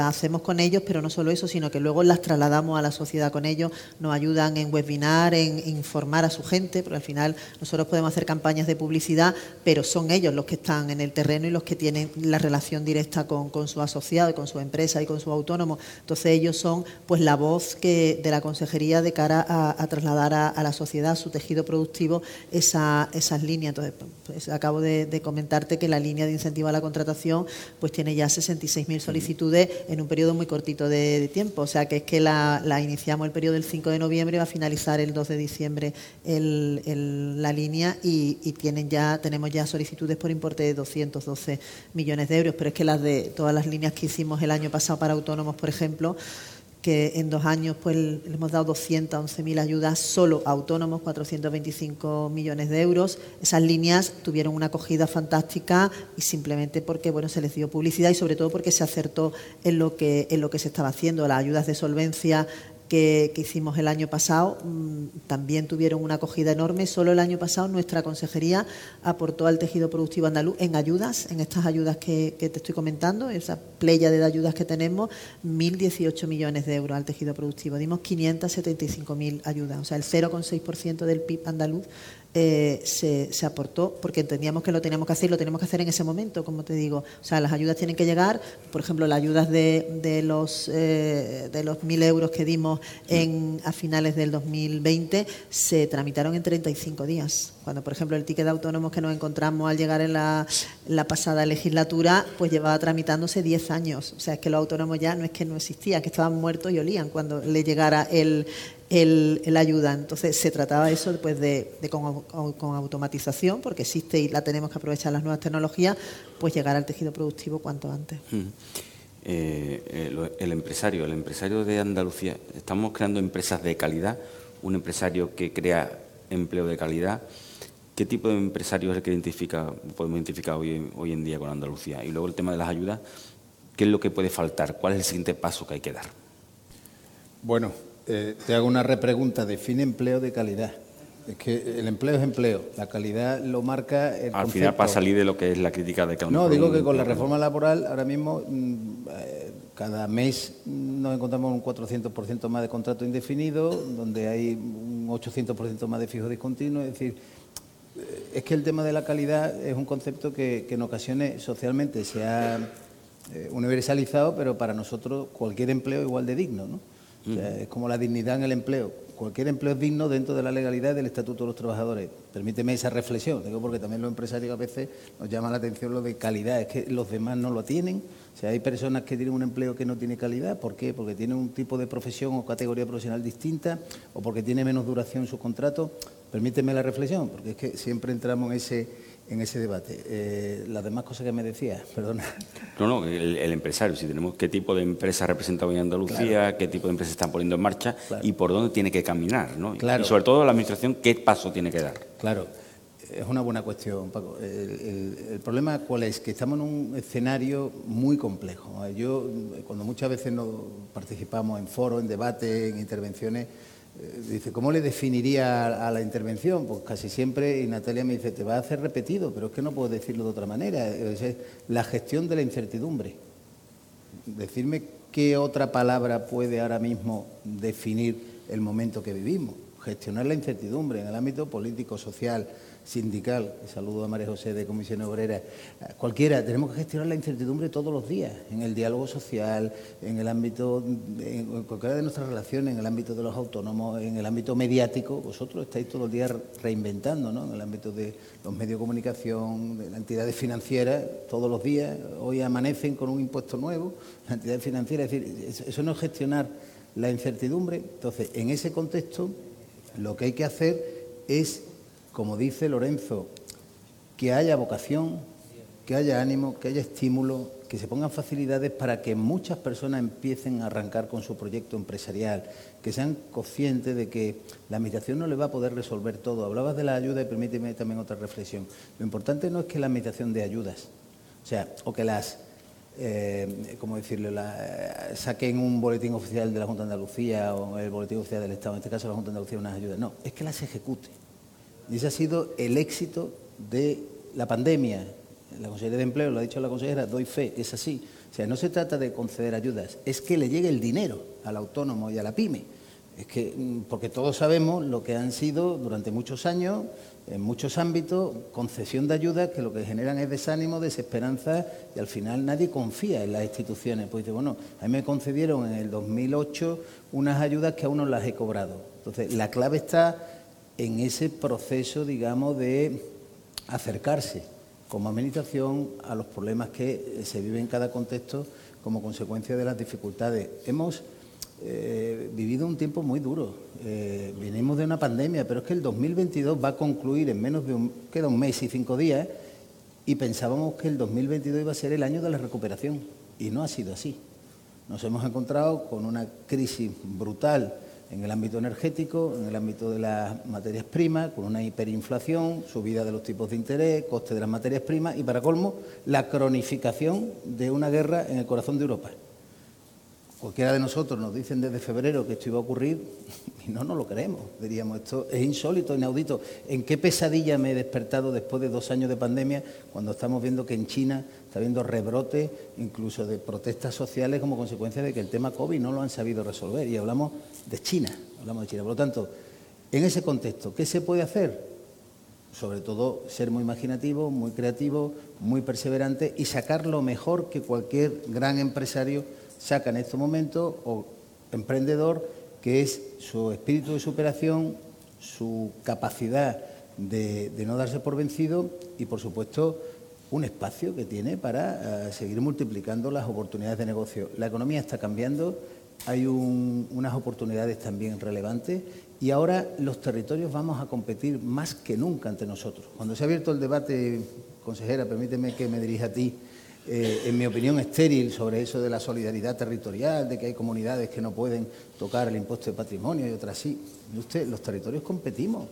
hacemos con ellos, pero no solo eso, sino que luego las trasladamos a la sociedad con ellos, nos ayudan en webinar, en informar a su gente, porque al final nosotros podemos hacer campañas de publicidad, pero son ellos los que están en el terreno y los que tienen la relación directa con, su asociado, con su empresa y con su autónomo. Entonces ellos son pues la voz que de la consejería de cara a, trasladar a, la sociedad, su tejido productivo, esa líneas. Entonces, pues, acabo de, comentarte que la línea de incentivo a la contratación pues tiene ya 66.000 solicitudes en un periodo muy cortito de, tiempo. O sea, que es que la, iniciamos el periodo del 5 de noviembre, va a finalizar el 2 de diciembre la línea y, tienen ya tenemos ya solicitudes por importe de 212 millones de euros. Pero es que las de todas las líneas que hicimos el año pasado para autónomos, por ejemplo, que en dos años pues le hemos dado 211.000 ayudas solo a autónomos, 425 millones de euros. Esas líneas tuvieron una acogida fantástica y simplemente porque bueno se les dio publicidad y sobre todo porque se acertó en lo que en lo que se estaba haciendo. Las ayudas de solvencia que, hicimos el año pasado mm, también tuvieron una acogida enorme. Solo el año pasado nuestra consejería aportó al tejido productivo andaluz en ayudas, en estas ayudas que, te estoy comentando, esa playa de ayudas que tenemos, 1.018 millones de euros al tejido productivo. Dimos 575.000 ayudas, o sea, el 0,6% del PIB andaluz eh, se, aportó porque entendíamos que lo teníamos que hacer y lo tenemos que hacer en ese momento, como te digo. O sea, las ayudas tienen que llegar, por ejemplo, las ayudas de, de los eh, de los mil euros que dimos en, a finales del 2020 se tramitaron en 35 días. Cuando, por ejemplo, el ticket de autónomos que nos encontramos al llegar en la, la pasada legislatura, pues llevaba tramitándose 10 años. O sea, es que los autónomos ya no es que no existían, que estaban muertos y olían cuando le llegara el, el, ayuda. Entonces se trataba eso pues, de, con, automatización, porque existe y la tenemos que aprovechar las nuevas tecnologías, pues llegar al tejido productivo cuanto antes. Eh, el, empresario, el empresario de Andalucía, estamos creando empresas de calidad, un empresario que crea empleo de calidad. ¿Qué tipo de empresario es el que identifica, podemos identificar hoy, hoy en día con Andalucía? Y luego el tema de las ayudas, ¿qué es lo que puede faltar? ¿Cuál es el siguiente paso que hay que dar? Bueno, eh, te hago una repregunta. Define empleo de calidad. Es que el empleo es empleo, la calidad lo marca el Al final, para salir de lo que es la crítica de que No, digo que con la reforma laboral ahora mismo mm, eh, cada mes nos encontramos un 400% más de contrato indefinido, donde hay un 800% más de fijo discontinuo, es decir, eh, es que el tema de la calidad es un concepto que, en ocasiones socialmente se ha eh, universalizado, pero para nosotros cualquier empleo es igual de digno, ¿no? Es como la dignidad en el empleo cualquier empleo es digno dentro de la legalidad del Estatuto de los Trabajadores. Permíteme esa reflexión, digo porque también los empresarios a veces nos llama la atención lo de calidad, es que los demás no lo tienen. O sea, hay personas que tienen un empleo que no tiene calidad, ¿por qué? Porque tienen un tipo de profesión o categoría profesional distinta o porque tiene menos duración su contrato. Permíteme la reflexión, porque es que siempre entramos en ese en ese debate. Eh, las demás cosas que me decías, perdona. No, no, el, empresario, si tenemos qué tipo de empresa representa hoy en Andalucía, qué tipo de empresas están poniendo en marcha y por dónde tiene que caminar, ¿no? Y sobre todo la Administración, qué paso tiene que dar. Claro, es una buena cuestión, Paco. El, problema cuál es, que estamos en un escenario muy complejo. Yo, cuando muchas veces nos participamos en foros, en debates, en intervenciones, dice, ¿cómo le definiría a, la intervención? Pues casi siempre, y Natalia me dice, te va a hacer repetido, pero es que no puedo decirlo de otra manera. Es la gestión de la incertidumbre. Decirme qué otra palabra puede ahora mismo definir el momento que vivimos. Gestionar la incertidumbre en el ámbito político, social, sindical, saludo a María José de Comisión Obrera, cualquiera, tenemos que gestionar la incertidumbre todos los días, en el diálogo social, en el ámbito, en cualquiera de nuestras relaciones, en el ámbito de los autónomos, en el ámbito mediático, vosotros estáis todos los días reinventando, ¿no? En el ámbito de los medios de comunicación, de las entidades financieras, todos los días, hoy amanecen con un impuesto nuevo, la entidad financiera, es decir, eso no es gestionar la incertidumbre. Entonces, en ese contexto, lo que hay que hacer es como dice Lorenzo, que haya vocación, que haya ánimo, que haya estímulo, que se pongan facilidades para que muchas personas empiecen a arrancar con su proyecto empresarial, que sean conscientes de que la administración no les va a poder resolver todo. Hablabas de la ayuda y permíteme también otra reflexión. Lo importante no es que la administración dé ayudas, o sea, o que las eh, ¿cómo decirlo?, la, saquen un boletín oficial de la Junta de Andalucía o el boletín oficial del Estado, en este caso la Junta de Andalucía, unas ayudas. No, es que las ejecute. Y ese ha sido el éxito de la pandemia. La Consejería de Empleo, lo ha dicho la consejera, doy fe, es así. O sea, no se trata de conceder ayudas, es que le llegue el dinero al autónomo y a la pyme. Es que, mm, porque todos sabemos lo que han sido durante muchos años, en muchos ámbitos, concesión de ayudas que lo que generan es desánimo, desesperanza y al final nadie confía en las instituciones. Pues dice, bueno, a mí me concedieron en el 2008 unas ayudas que aún no las he cobrado. Entonces, la clave está en ese proceso, digamos, de acercarse como administración a los problemas que se viven en cada contexto como consecuencia de las dificultades. Hemos eh, vivido un tiempo muy duro. Eh, venimos de una pandemia, pero es que el 2022 va a concluir en menos de un, queda un mes y cinco días y pensábamos que el 2022 iba a ser el año de la recuperación y no ha sido así. Nos hemos encontrado con una crisis brutal en el ámbito energético, en el ámbito de las materias primas, con una hiperinflación, subida de los tipos de interés, coste de las materias primas y, para colmo, la cronificación de una guerra en el corazón de Europa. Cualquiera de nosotros nos dicen desde febrero que esto iba a ocurrir y no nos lo creemos. Diríamos, esto es insólito, inaudito. ¿En qué pesadilla me he despertado después de dos años de pandemia cuando estamos viendo que en China está habiendo rebrotes, incluso de protestas sociales como consecuencia de que el tema COVID no lo han sabido resolver? Y hablamos de China, hablamos de China. Por lo tanto, en ese contexto, ¿qué se puede hacer? Sobre todo ser muy imaginativo, muy creativo, muy perseverante y sacar lo mejor que cualquier gran empresario saca en estos momentos, o emprendedor, que es su espíritu de superación, su capacidad de, no darse por vencido y, por supuesto, un espacio que tiene para eh, seguir multiplicando las oportunidades de negocio. La economía está cambiando, hay unas oportunidades también relevantes y ahora los territorios vamos a competir más que nunca ante nosotros. Cuando se ha abierto el debate, consejera, permíteme que me dirija a ti, eh, en mi opinión, estéril sobre eso de la solidaridad territorial, de que hay comunidades que no pueden tocar el impuesto de patrimonio y otras sí. Usted, los territorios competimos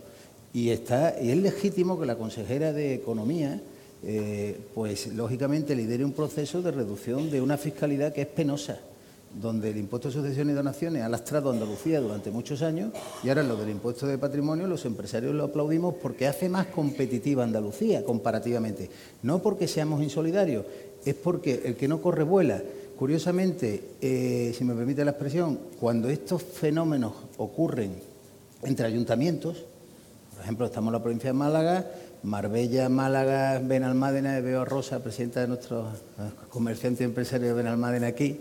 y, está, y es legítimo que la consejera de Economía, eh, pues lógicamente lidere un proceso de reducción de una fiscalidad que es penosa donde el impuesto de sucesiones y donaciones ha lastrado a Andalucía durante muchos años y ahora lo del impuesto de patrimonio los empresarios lo aplaudimos porque hace más competitiva Andalucía comparativamente. No porque seamos insolidarios, es porque el que no corre vuela. Curiosamente, eh, si me permite la expresión, cuando estos fenómenos ocurren entre ayuntamientos, por ejemplo, estamos en la provincia de Málaga, Marbella, Málaga, Benalmádena, veo a Rosa, presidenta de nuestro eh, comerciante y empresario de Benalmádena aquí,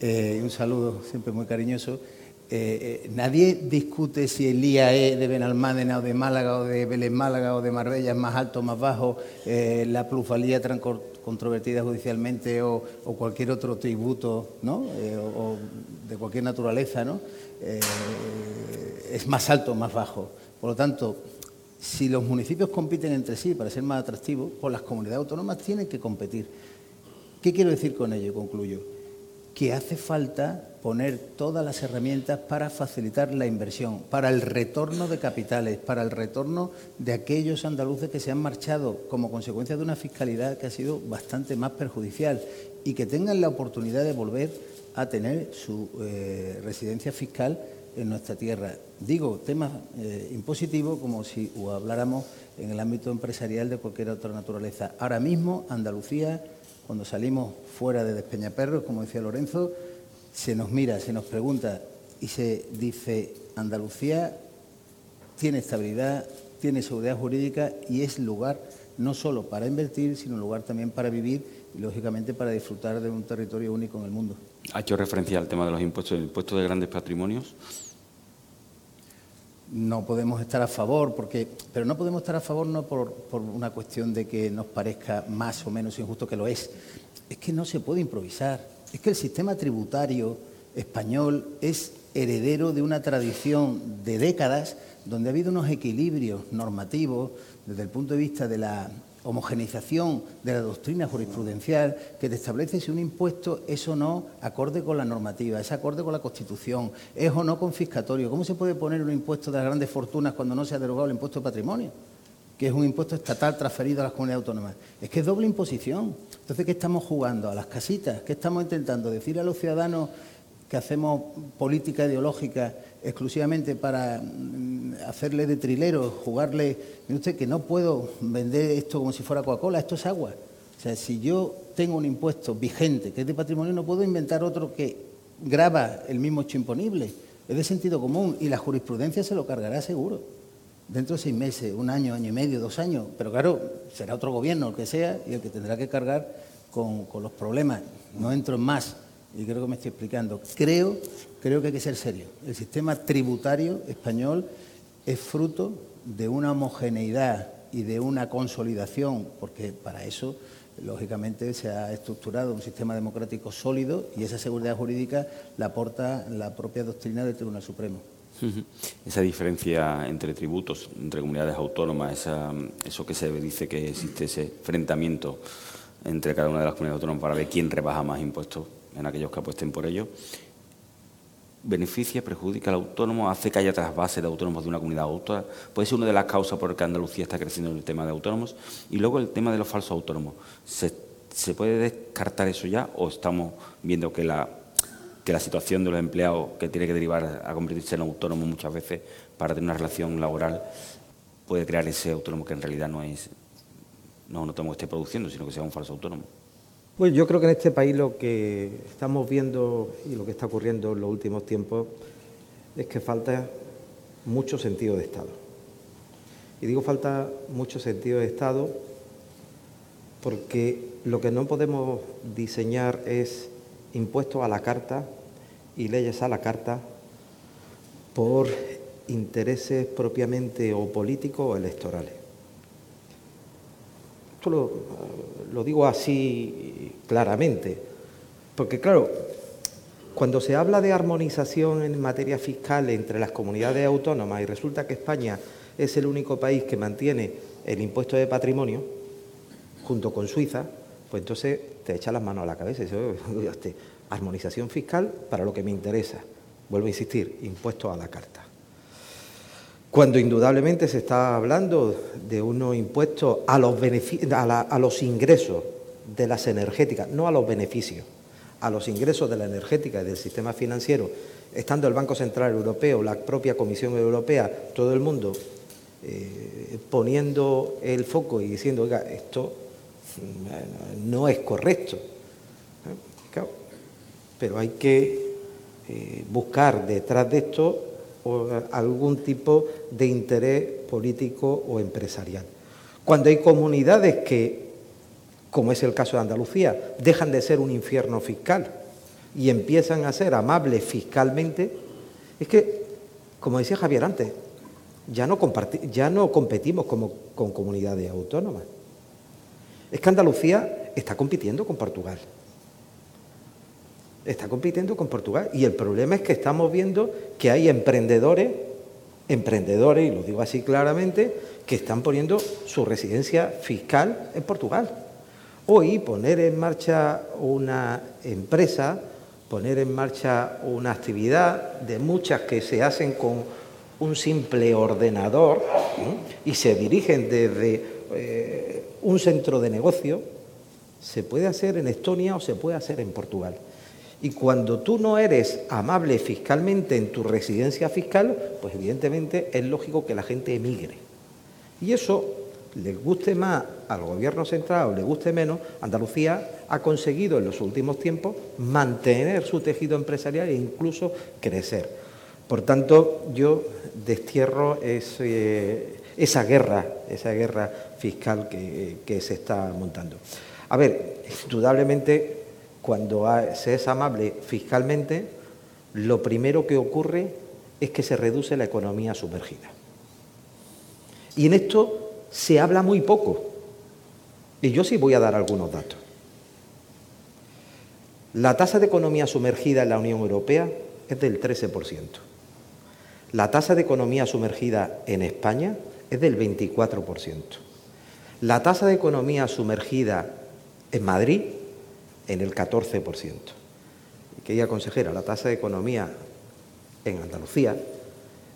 eh, un saludo siempre muy cariñoso. Eh, nadie discute si el IAE de Benalmádena o de Málaga o de Vélez Málaga o de Marbella es más alto o más bajo, la plusvalía controvertida judicialmente o, cualquier otro tributo ¿no? o, de cualquier naturaleza ¿no? es más alto o más bajo. Por lo tanto, si los municipios compiten entre sí para ser más atractivos, pues las comunidades autónomas tienen que competir. ¿Qué quiero decir con ello? Concluyo. Que hace falta poner todas las herramientas para facilitar la inversión, para el retorno de capitales, para el retorno de aquellos andaluces que se han marchado como consecuencia de una fiscalidad que ha sido bastante más perjudicial y que tengan la oportunidad de volver a tener su eh, residencia fiscal en nuestra tierra. Digo temas eh, impositivos como si habláramos en el ámbito empresarial de cualquier otra naturaleza. Ahora mismo, Andalucía, cuando salimos fuera de Despeñaperros, como decía Lorenzo, se nos mira, se nos pregunta y se dice, Andalucía tiene estabilidad, tiene seguridad jurídica y es lugar no solo para invertir, sino lugar también para vivir y, lógicamente, para disfrutar de un territorio único en el mundo. Ha hecho referencia al tema de los impuestos, el impuesto de grandes patrimonios no podemos estar a favor, porque, pero no podemos estar a favor no por, por, una cuestión de que nos parezca más o menos injusto que lo es, es que no se puede improvisar, es que el sistema tributario español es heredero de una tradición de décadas donde ha habido unos equilibrios normativos desde el punto de vista de la homogeneización de la doctrina jurisprudencial que te establece si un impuesto es o no acorde con la normativa, es acorde con la Constitución, es o no confiscatorio. ¿Cómo se puede poner un impuesto de las grandes fortunas cuando no se ha derogado el impuesto de patrimonio? que es un impuesto estatal transferido a las comunidades autónomas. Es que es doble imposición. Entonces, ¿qué estamos jugando? ¿A las casitas? ¿Qué estamos intentando? ¿Decir a los ciudadanos que hacemos política ideológica exclusivamente para mm, hacerle de trilero, jugarle, mire usted que no puedo vender esto como si fuera Coca-Cola, esto es agua. O sea, si yo tengo un impuesto vigente que es de patrimonio, no puedo inventar otro que graba el mismo hecho imponible. Es de sentido común y la jurisprudencia se lo cargará seguro. Dentro de seis meses, un año, año y medio, dos años. Pero claro, será otro gobierno, el que sea, y el que tendrá que cargar con, con los problemas. No entro en más y creo que me estoy explicando. Creo, creo que hay que ser serio. El sistema tributario español es fruto de una homogeneidad y de una consolidación, porque para eso, lógicamente, se ha estructurado un sistema democrático sólido y esa seguridad jurídica la aporta la propia doctrina del Tribunal Supremo. Esa diferencia entre tributos, entre comunidades autónomas, eso que se dice que existe ese enfrentamiento entre cada una de las comunidades autónomas para ver quién rebaja más impuestos, en aquellos que apuesten por ello, beneficia, perjudica al autónomo, hace que haya trasvase de autónomos de una comunidad autónoma. Puede ser una de las causas por las que Andalucía está creciendo en el tema de autónomos. Y luego el tema de los falsos autónomos. ¿Se, puede descartar eso ya o estamos viendo que la, que la situación de los empleados que tiene que derivar a convertirse en autónomo muchas veces para tener una relación laboral puede crear ese autónomo que en realidad no es no un autónomo que esté produciendo, sino que sea un falso autónomo? Pues yo creo que en este país lo que estamos viendo y lo que está ocurriendo en los últimos tiempos es que falta mucho sentido de Estado. Y digo falta mucho sentido de Estado porque lo que no podemos diseñar es impuestos a la carta y leyes a la carta por intereses propiamente o políticos o electorales lo, digo así claramente, porque claro, cuando se habla de armonización en materia fiscal entre las comunidades autónomas y resulta que España es el único país que mantiene el impuesto de patrimonio, junto con Suiza, pues entonces te echa las manos a la cabeza y dice, armonización fiscal para lo que me interesa. Vuelvo a insistir, impuesto a la carta cuando indudablemente se está hablando de unos impuestos a los, ingresos de las energéticas, no a los beneficios, a los ingresos de la energética y del sistema financiero, estando el Banco Central Europeo, la propia Comisión Europea, todo el mundo eh, poniendo el foco y diciendo, oiga, esto mm, no es correcto. ¿Eh? Pero hay que eh, buscar detrás de esto algún tipo de interés político o empresarial. Cuando hay comunidades que, como es el caso de Andalucía, dejan de ser un infierno fiscal y empiezan a ser amables fiscalmente, es que, como decía Javier antes, ya no, ya no competimos como, con comunidades autónomas. Es que Andalucía está compitiendo con Portugal. Está compitiendo con Portugal. Y el problema es que estamos viendo que hay emprendedores, emprendedores, y lo digo así claramente, que están poniendo su residencia fiscal en Portugal. Hoy poner en marcha una empresa, poner en marcha una actividad de muchas que se hacen con un simple ordenador y se dirigen desde eh, un centro de negocio, se puede hacer en Estonia o se puede hacer en Portugal. Y cuando tú no eres amable fiscalmente en tu residencia fiscal, pues evidentemente es lógico que la gente emigre. Y eso, le guste más al gobierno central o le guste menos, Andalucía ha conseguido en los últimos tiempos mantener su tejido empresarial e incluso crecer. Por tanto, yo destierro esa guerra, esa guerra fiscal que, se está montando. A ver, indudablemente, cuando se es amable fiscalmente, lo primero que ocurre es que se reduce la economía sumergida. Y en esto se habla muy poco. Y yo sí voy a dar algunos datos. La tasa de economía sumergida en la Unión Europea es del 13%. La tasa de economía sumergida en España es del 24%. La tasa de economía sumergida en Madrid en el 14%. Querida consejera, la tasa de economía en Andalucía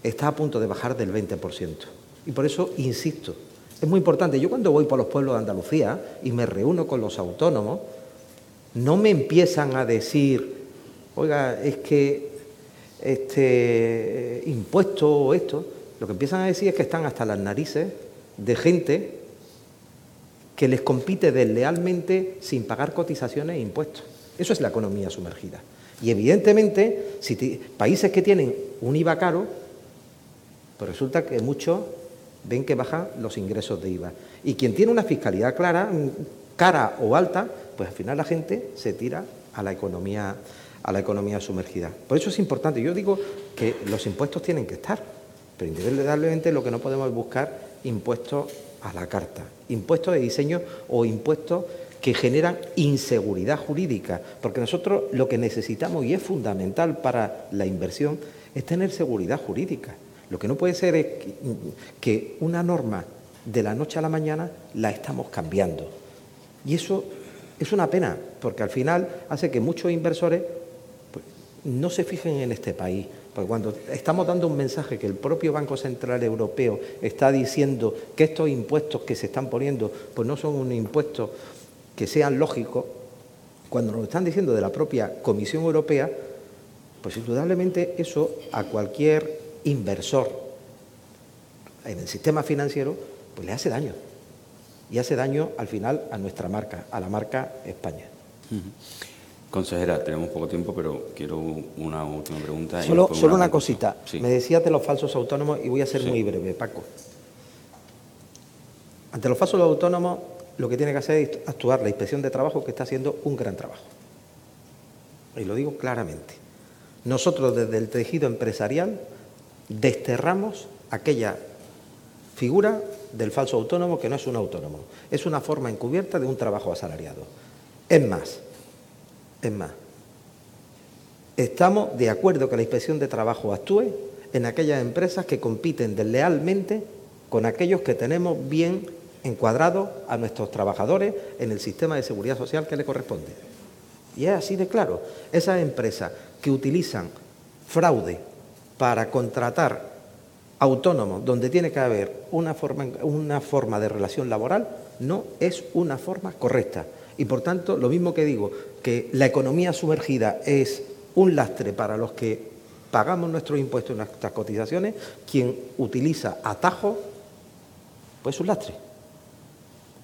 está a punto de bajar del 20%. Y por eso insisto, es muy importante. Yo cuando voy por los pueblos de Andalucía y me reúno con los autónomos, no me empiezan a decir, oiga, es que este impuesto o esto, lo que empiezan a decir es que están hasta las narices de gente que les compite deslealmente sin pagar cotizaciones e impuestos. Eso es la economía sumergida. Y evidentemente, si países que tienen un IVA caro, pues resulta que muchos ven que bajan los ingresos de IVA. Y quien tiene una fiscalidad clara, cara o alta, pues al final la gente se tira a la economía a la economía sumergida. Por eso es importante. Yo digo que los impuestos tienen que estar, pero indudablemente lo que no podemos es buscar impuestos a la carta, impuestos de diseño o impuestos que generan inseguridad jurídica, porque nosotros lo que necesitamos y es fundamental para la inversión es tener seguridad jurídica. Lo que no puede ser es que una norma de la noche a la mañana la estamos cambiando. Y eso es una pena, porque al final hace que muchos inversores no se fijen en este país, porque cuando estamos dando un mensaje que el propio Banco Central Europeo está diciendo que estos impuestos que se están poniendo, pues no son un impuesto que sean lógicos, cuando nos están diciendo de la propia Comisión Europea, pues indudablemente eso a cualquier inversor en el sistema financiero, pues le hace daño. Y hace daño al final a nuestra marca, a la marca España. Consejera, tenemos poco tiempo, pero quiero una última pregunta. Solo, una, cosita. Me decías de los falsos autónomos y voy a ser muy breve, Paco. Ante los falsos autónomos, lo que tiene que hacer es actuar la inspección de trabajo que está haciendo un gran trabajo. Y lo digo claramente. Nosotros desde el tejido empresarial desterramos aquella figura del falso autónomo que no es un autónomo. Es una forma encubierta de un trabajo asalariado. Es más, es más, estamos de acuerdo que la inspección de trabajo actúe en aquellas empresas que compiten deslealmente con aquellos que tenemos bien encuadrados a nuestros trabajadores en el sistema de seguridad social que le corresponde. Y es así de claro. Esas empresas que utilizan fraude para contratar autónomos donde tiene que haber una forma, una forma de relación laboral no es una forma correcta Y por tanto, lo mismo que digo, que la economía sumergida es un lastre para los que pagamos nuestros impuestos y nuestras cotizaciones, quien utiliza atajos, pues es un lastre.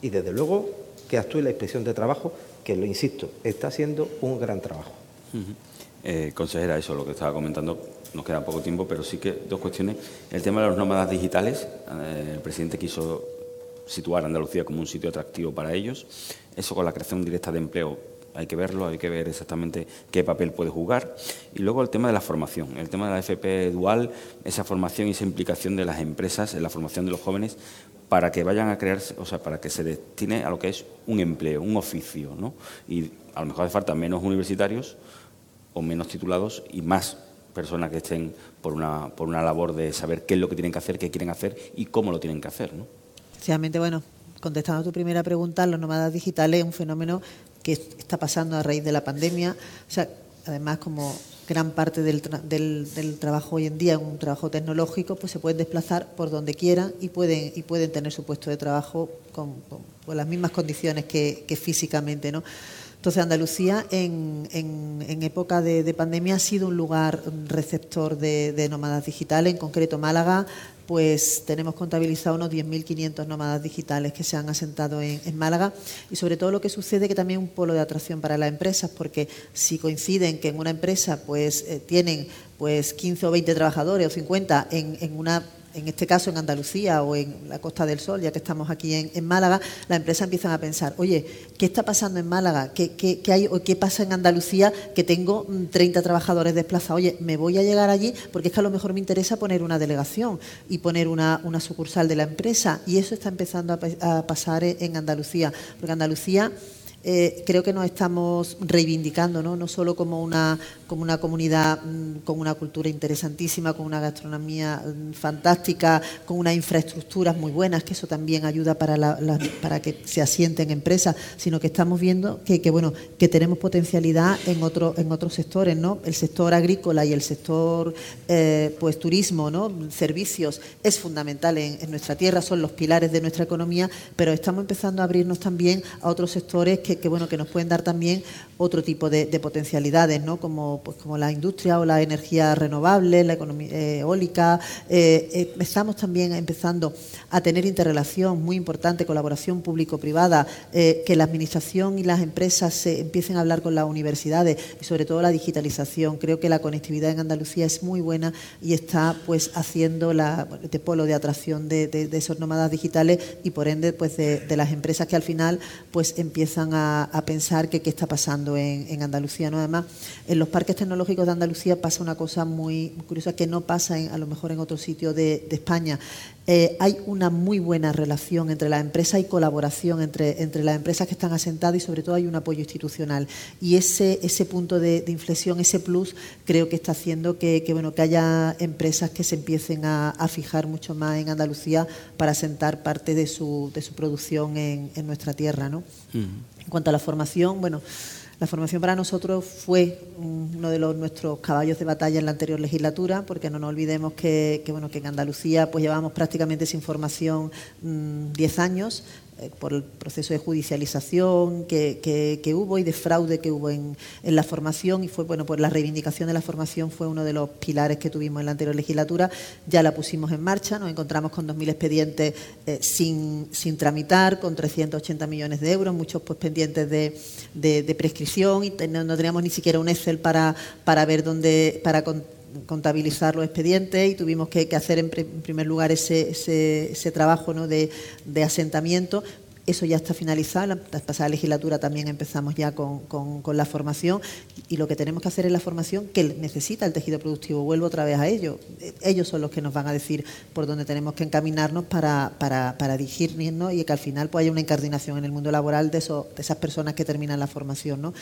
Y desde luego que actúe la inspección de trabajo, que lo insisto, está haciendo un gran trabajo. Eh, consejera, eso lo que estaba comentando, nos queda poco tiempo, pero sí que dos cuestiones. El tema de los nómadas digitales, eh, el presidente quiso situar a Andalucía como un sitio atractivo para ellos. Eso con la creación directa de empleo hay que verlo, hay que ver exactamente qué papel puede jugar. Y luego el tema de la formación, el tema de la FP dual, esa formación y esa implicación de las empresas en la formación de los jóvenes para que vayan a crearse, o sea, para que se destine a lo que es un empleo, un oficio, ¿no? Y a lo mejor hace falta menos universitarios o menos titulados y más personas que estén por una, por una labor de saber qué es lo que tienen que hacer, qué quieren hacer y cómo lo tienen que hacer, ¿no? Efectivamente, bueno, contestando a tu primera pregunta, los nómadas digitales es un fenómeno que está pasando a raíz de la pandemia. O sea, además, como gran parte del, del, trabajo hoy en día es un trabajo tecnológico, pues se pueden desplazar por donde quieran y pueden, y pueden tener su puesto de trabajo con, las mismas condiciones que, físicamente, ¿no? Entonces, Andalucía en, en, época de, de, pandemia ha sido un lugar receptor de nómadas digitales, en concreto Málaga pues tenemos contabilizado unos 10.500 nómadas digitales que se han asentado en, Málaga y sobre todo lo que sucede que también es un polo de atracción para las empresas porque si coinciden que en una empresa pues eh, tienen pues 15 o 20 trabajadores o 50 en, en una en este caso en Andalucía o en la Costa del Sol, ya que estamos aquí en, Málaga, las empresas empiezan a pensar, oye, ¿qué está pasando en Málaga? ¿Qué, qué, ¿Qué pasa en Andalucía que tengo 30 mm, trabajadores desplazados? Oye, me voy a llegar allí porque es que a lo mejor me interesa poner una delegación y poner una, sucursal de la empresa. Y eso está empezando a, pasar en Andalucía, porque Andalucía eh, creo que nos estamos reivindicando, ¿no? no solo como una, como una comunidad mm, con una cultura interesantísima, con una gastronomía mm, fantástica, con unas infraestructuras muy buenas, que eso también ayuda para, para que se asienten empresas, sino que estamos viendo que, bueno, que tenemos potencialidad en, otro, en otros sectores, ¿no? el sector agrícola y el sector eh, pues turismo, ¿no? servicios, es fundamental en, nuestra tierra, son los pilares de nuestra economía, pero estamos empezando a abrirnos también a otros sectores que que, bueno, que nos pueden dar también otro tipo de, potencialidades, ¿no? como, pues, como la industria o la energía renovable, la economía eh, eólica. Eh, eh, estamos también empezando a tener interrelación muy importante, colaboración público-privada, que la administración y las empresas se empiecen a hablar con las universidades y sobre todo la digitalización. Creo que la conectividad en Andalucía es muy buena y está pues haciendo la, este polo de atracción de, esos nómadas digitales y por ende pues de, las empresas que al final pues empiezan a, pensar que qué está pasando en, Andalucía. ¿no? Además, en los parques tecnológicos de Andalucía pasa una cosa muy curiosa que no pasa a lo mejor en otro sitio de, España. Eh, hay una muy buena relación entre las empresas y colaboración entre, entre las empresas que están asentadas y sobre todo hay un apoyo institucional. Y ese, ese punto de, inflexión, ese plus, creo que está haciendo que, bueno, que haya empresas que se empiecen a, fijar mucho más en Andalucía para asentar parte de su, de su producción en, nuestra tierra. ¿no? En cuanto a la formación, bueno, la formación para nosotros fue uno de los, nuestros caballos de batalla en la anterior legislatura, porque no nos olvidemos que, bueno, que en Andalucía pues llevamos prácticamente sin formación 10 mm, años. Eh, por el proceso de judicialización que, hubo y de fraude que hubo en, la formación y fue bueno pues la reivindicación de la formación fue uno de los pilares que tuvimos en la anterior legislatura. Ya la pusimos en marcha nos encontramos con 2.000 expedientes eh, sin, sin tramitar con 380 millones de euros muchos pues pendientes de, prescripción y no, teníamos ni siquiera un Excel para, para ver dónde para contabilizar los expedientes y tuvimos que, hacer en, primer lugar ese, ese, trabajo ¿no? de, de, asentamiento eso ya está finalizado. La pasada legislatura también empezamos ya con, la formación y lo que tenemos que hacer es la formación que necesita el tejido productivo. Vuelvo otra vez a ellos. Ellos son los que nos van a decir por dónde tenemos que encaminarnos para, para, para dirigirnos y que al final pues, haya una incardinación en el mundo laboral de, de esas personas que terminan la formación. ¿no?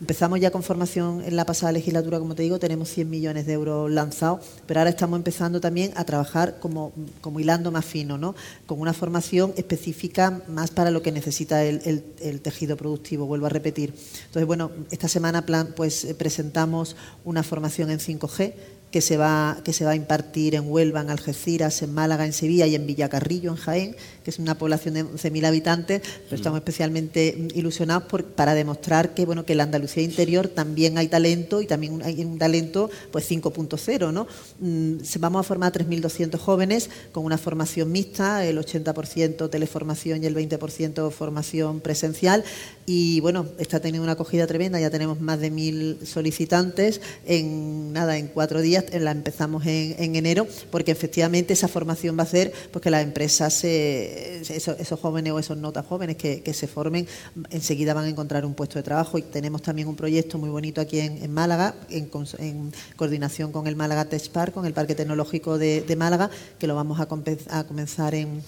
Empezamos ya con formación en la pasada legislatura, como te digo, tenemos 100 millones de euros lanzados, pero ahora estamos empezando también a trabajar como, como hilando más fino, ¿no? con una formación específica más para lo que necesita el, tejido productivo, vuelvo a repetir. Entonces, bueno, esta semana plan, pues, eh, presentamos una formación en 5G que se, va, que se va a impartir en Huelva, en Algeciras, en Málaga, en Sevilla y en Villacarrillo, en Jaén, que es una población de 11.000 habitantes, pero estamos especialmente ilusionados por, para demostrar que, bueno, que en la Andalucía interior también hay talento y también hay un talento pues 5.0. ¿no? Mm, vamos a formar 3.200 jóvenes con una formación mixta, el 80% teleformación y el 20% formación presencial. Y bueno, está teniendo una acogida tremenda, ya tenemos más de mil solicitantes en nada, en cuatro días la empezamos en, enero, porque efectivamente esa formación va a hacer pues, que las empresas, esos, jóvenes o esos notas jóvenes que, se formen, enseguida van a encontrar un puesto de trabajo. Y tenemos también un proyecto muy bonito aquí en, Málaga, en, coordinación con el Málaga Tech Park, con el Parque Tecnológico de, Málaga, que lo vamos a, comenzar en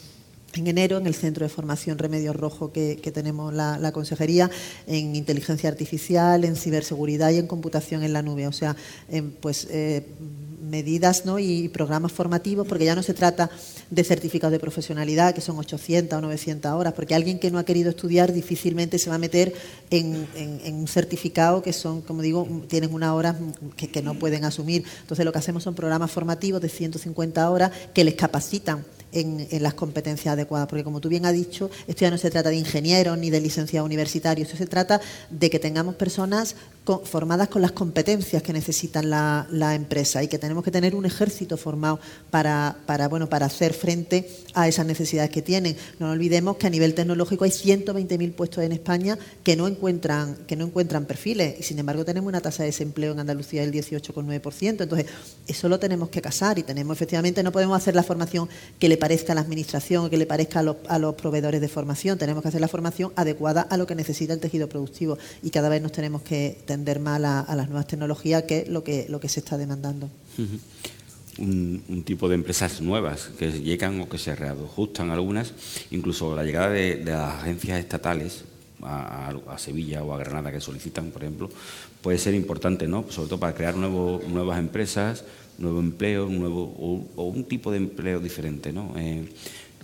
en enero en el Centro de Formación Remedios Rojo que, tenemos la, Consejería, en inteligencia artificial, en ciberseguridad y en computación en la nube. O sea, pues eh, medidas ¿no? y programas formativos, porque ya no se trata de certificados de profesionalidad, que son 800 o 900 horas, porque alguien que no ha querido estudiar difícilmente se va a meter en, un certificado que son, como digo, tienen unas horas que no pueden asumir. Entonces, lo que hacemos son programas formativos de 150 horas que les capacitan en, las competencias adecuadas, porque como tú bien has dicho, esto ya no se trata de ingenieros ni de licenciados universitarios, esto se trata de que tengamos personas formadas con las competencias que necesitan la, empresa y que tenemos que tener un ejército formado para, para, bueno, para hacer frente a esas necesidades que tienen. No olvidemos que a nivel tecnológico hay 120.000 puestos en España que no encuentran, que no encuentran perfiles y sin embargo tenemos una tasa de desempleo en Andalucía del 18,9%. Entonces, eso lo tenemos que casar y tenemos efectivamente, no podemos hacer la formación que le parezca a la administración o que le parezca a los, a los proveedores de formación, tenemos que hacer la formación adecuada a lo que necesita el tejido productivo y cada vez nos tenemos que tender más a, las nuevas tecnologías, que es lo que, lo que se está demandando. un, tipo de empresas nuevas que llegan o que se reajustan algunas, incluso la llegada de, las agencias estatales a, Sevilla o a Granada que solicitan, por ejemplo, puede ser importante, ¿no? Sobre todo para crear nuevas empresas, nuevo empleo, un nuevo o, un tipo de empleo diferente, ¿no? Eh,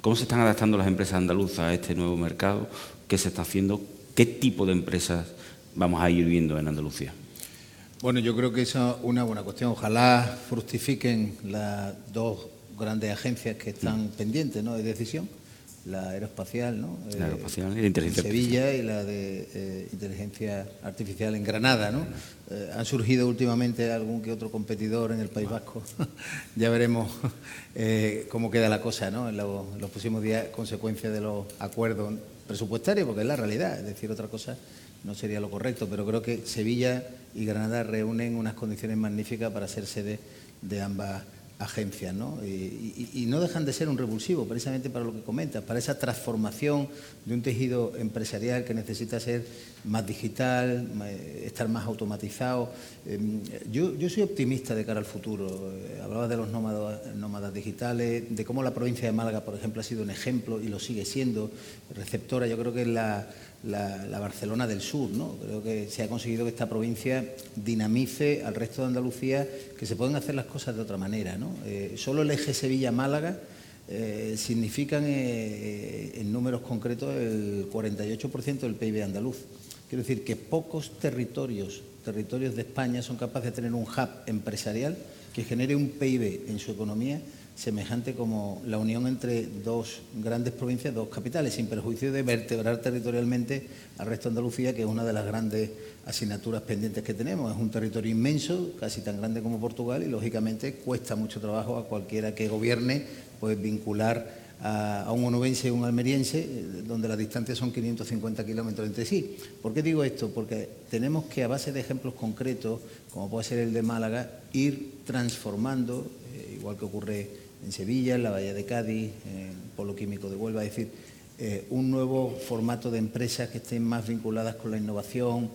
¿Cómo se están adaptando las empresas andaluzas a este nuevo mercado? ¿Qué se está haciendo? ¿Qué tipo de empresas vamos a ir viendo en Andalucía? Bueno, yo creo que esa es una buena cuestión. Ojalá fructifiquen las dos grandes agencias que están mm. pendientes ¿no? de decisión, la aeroespacial, ¿no? La aeroespacial y la inteligencia en Sevilla y la de eh, inteligencia artificial en Granada, ¿no? Eh, han surgido últimamente algún que otro competidor en el País Vasco. ya veremos eh, cómo queda la cosa, ¿no? En, los próximos días, consecuencia de los acuerdos presupuestarios, porque es la realidad, es decir, otra cosa no sería lo correcto, pero creo que Sevilla y Granada reúnen unas condiciones magníficas para ser sede de ambas agencias, ¿no? Y, no dejan de ser un revulsivo, precisamente para lo que comentas, para esa transformación de un tejido empresarial que necesita ser más digital, estar más automatizado. Em, yo, soy optimista de cara al futuro. Eh, hablabas de los nómadas, digitales, de cómo la provincia de Málaga, por ejemplo, ha sido un ejemplo y lo sigue siendo, receptora. Yo creo que es la Barcelona del Sur. ¿no? Creo que se ha conseguido que esta provincia dinamice al resto de Andalucía, que se pueden hacer las cosas de otra manera. ¿no? Eh, solo el eje Sevilla-Málaga eh, significan eh, en números concretos el 48% del PIB andaluz. Quiero decir que pocos territorios, territorios de España son capaces de tener un hub empresarial que genere un PIB en su economía semejante como la unión entre dos grandes provincias, dos capitales, sin perjuicio de vertebrar territorialmente al resto de Andalucía, que es una de las grandes asignaturas pendientes que tenemos. Es un territorio inmenso, casi tan grande como Portugal, y lógicamente cuesta mucho trabajo a cualquiera que gobierne pues, vincular a, un onubense y un almeriense, eh, donde las distancias son 550 kilómetros entre sí. ¿Por qué digo esto? Porque tenemos que, a base de ejemplos concretos, como puede ser el de Málaga, ir transformando, eh, igual que ocurre en Sevilla, en la Bahía de Cádiz, en Polo Químico de Huelva, es decir, eh, un nuevo formato de empresas que estén más vinculadas con la innovación,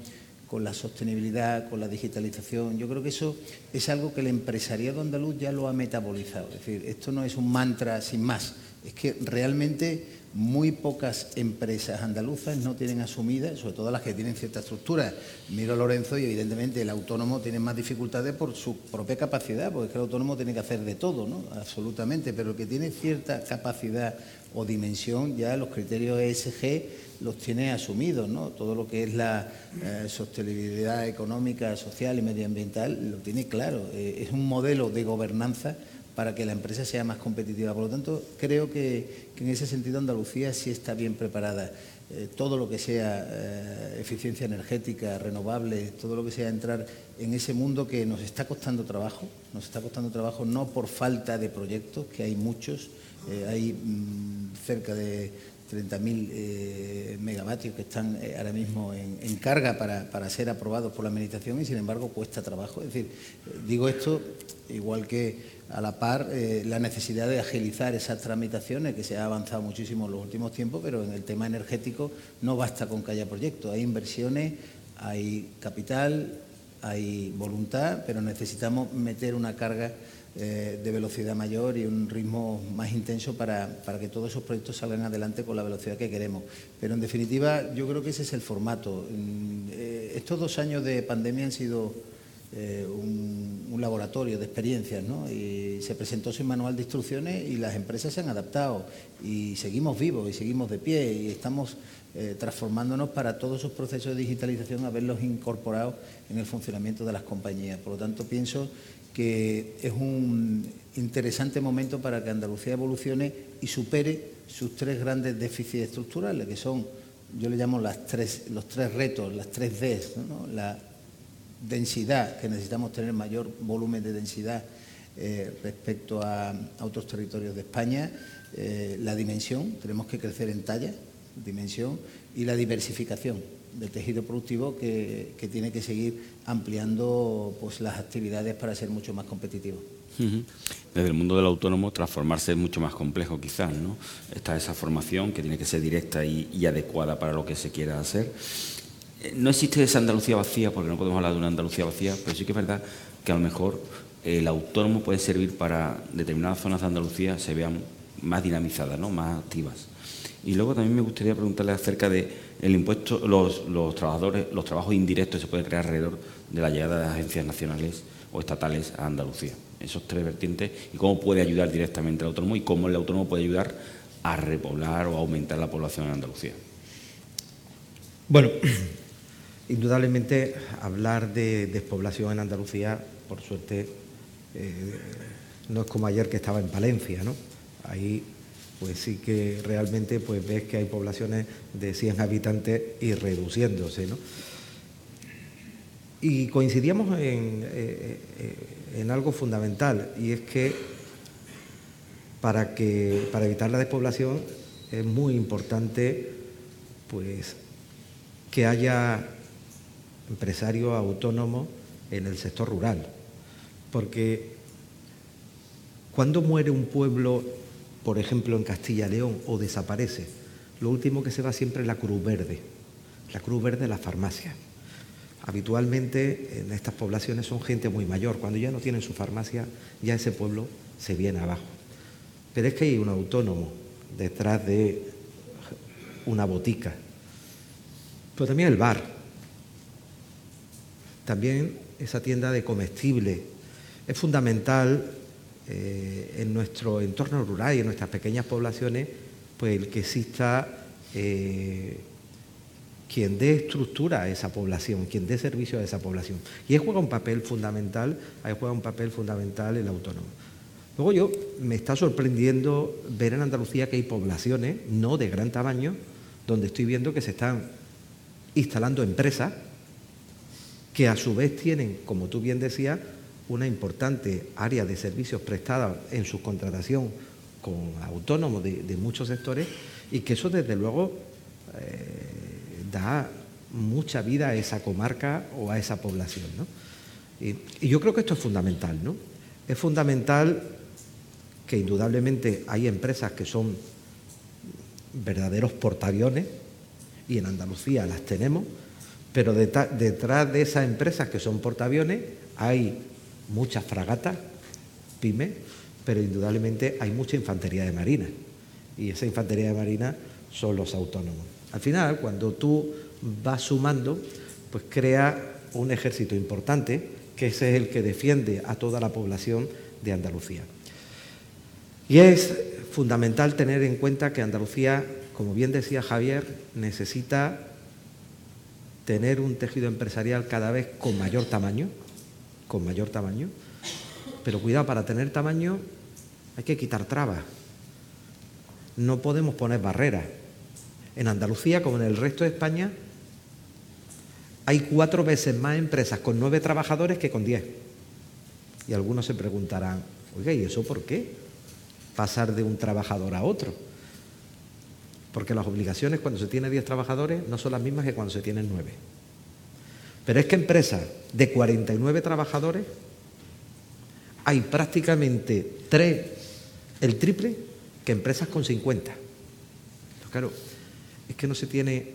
con la sostenibilidad, con la digitalización. Yo creo que eso es algo que el empresariado andaluz ya lo ha metabolizado. Es decir, esto no es un mantra sin más, es que realmente muy pocas empresas andaluzas no tienen asumidas, sobre todo las que tienen cierta estructura. Miro a Lorenzo y evidentemente el autónomo tiene más dificultades por su propia capacidad, porque el autónomo tiene que hacer de todo, ¿no? Absolutamente, pero el que tiene cierta capacidad o dimensión, ya los criterios ESG los tiene asumidos, ¿no? Todo lo que es la eh, sostenibilidad económica, social y medioambiental lo tiene claro. Eh, es un modelo de gobernanza para que la empresa sea más competitiva. Por lo tanto, creo que, en ese sentido Andalucía sí está bien preparada. Eh, todo lo que sea eh, eficiencia energética, renovable, todo lo que sea entrar en ese mundo que nos está costando trabajo, nos está costando trabajo no por falta de proyectos, que hay muchos, eh, hay mm, cerca de 30.000 megavatios que están ahora mismo en, carga para, para, ser aprobados por la Administración y sin embargo cuesta trabajo. Es decir, digo esto igual que a la par eh, la necesidad de agilizar esas tramitaciones, que se ha avanzado muchísimo en los últimos tiempos, pero en el tema energético no basta con que haya proyectos, hay inversiones, hay capital, hay voluntad, pero necesitamos meter una carga eh, de velocidad mayor y un ritmo más intenso para, para, que todos esos proyectos salgan adelante con la velocidad que queremos. Pero en definitiva yo creo que ese es el formato. Mm, eh, estos dos años de pandemia han sido eh, un, laboratorio de experiencias, ¿no? Y se presentó sin manual de instrucciones y las empresas se han adaptado y seguimos vivos y seguimos de pie y estamos transformándonos para todos esos procesos de digitalización, haberlos incorporado en el funcionamiento de las compañías. Por lo tanto, pienso que es un interesante momento para que Andalucía evolucione y supere sus tres grandes déficits estructurales, que son, yo le llamo las tres, los tres retos, las tres Ds, la densidad, que necesitamos tener mayor volumen de densidad eh, respecto a, otros territorios de España, eh, la dimensión, tenemos que crecer en talla, dimensión, y la diversificación del tejido productivo que, tiene que seguir ampliando pues, las actividades para ser mucho más competitivo. Desde el mundo del autónomo, transformarse es mucho más complejo, quizás, ¿no? Está esa formación que tiene que ser directa y adecuada para lo que se quiera hacer eh, no existe esa Andalucía vacía, porque no podemos hablar de una Andalucía vacía, pero sí que es verdad que a lo mejor el autónomo puede servir para determinadas zonas de Andalucía se vean más dinamizadas, ¿no? más activas. Y luego también me gustaría preguntarle acerca de el impuesto, los, trabajadores, los trabajos indirectos se pueden crear alrededor de la llegada de agencias nacionales o estatales a Andalucía. Esos tres vertientes y cómo puede ayudar directamente al autónomo y cómo el autónomo puede ayudar a repoblar o aumentar la población en Andalucía. Bueno, Indudablemente, hablar de despoblación en Andalucía, por suerte, eh, no es como ayer que estaba en Palencia, ¿no? Ahí, pues sí que realmente pues ves que hay poblaciones de 100 habitantes y reduciéndose, ¿no? Y coincidíamos en, eh, eh, en algo fundamental, y es que para, que para evitar la despoblación es muy importante pues, que haya empresario autónomo en el sector rural. Porque cuando muere un pueblo, por ejemplo en Castilla y León, o desaparece, lo último que se va siempre es la cruz verde, la cruz verde de la farmacia. Habitualmente en estas poblaciones son gente muy mayor, cuando ya no tienen su farmacia, ya ese pueblo se viene abajo. Pero es que hay un autónomo detrás de una botica, pero también el bar, también esa tienda de comestibles. Es fundamental eh, en nuestro entorno rural y en nuestras pequeñas poblaciones pues el que exista eh, quien dé estructura a esa población, quien dé servicio a esa población. Y ahí juega un papel fundamental, ahí juega un papel fundamental el autónomo. Luego yo me está sorprendiendo ver en Andalucía que hay poblaciones, no de gran tamaño, donde estoy viendo que se están instalando empresas que a su vez tienen, como tú bien decías, una importante área de servicios prestados en su contratación con autónomos de, muchos sectores y que eso desde luego eh, da mucha vida a esa comarca o a esa población. Y, y, yo creo que esto es fundamental. ¿no? Es fundamental que indudablemente hay empresas que son verdaderos portaaviones y en Andalucía las tenemos, pero detrás de esas empresas que son portaaviones hay muchas fragatas, pymes, pero indudablemente hay mucha infantería de marina. Y esa infantería de marina son los autónomos. Al final, cuando tú vas sumando, pues crea un ejército importante, que ese es el que defiende a toda la población de Andalucía. Y es fundamental tener en cuenta que Andalucía, como bien decía Javier, necesita tener un tejido empresarial cada vez con mayor tamaño, con mayor tamaño, pero cuidado, para tener tamaño hay que quitar trabas. No podemos poner barreras. En Andalucía, como en el resto de España, hay cuatro veces más empresas con nueve trabajadores que con diez. Y algunos se preguntarán, oiga, ¿y eso por qué? Pasar de un trabajador a otro. Porque las obligaciones cuando se tiene diez trabajadores no son las mismas que cuando se tienen nueve. Pero es que empresas de 49 trabajadores hay prácticamente tres, el triple, que empresas con 50. claro, es que no se tiene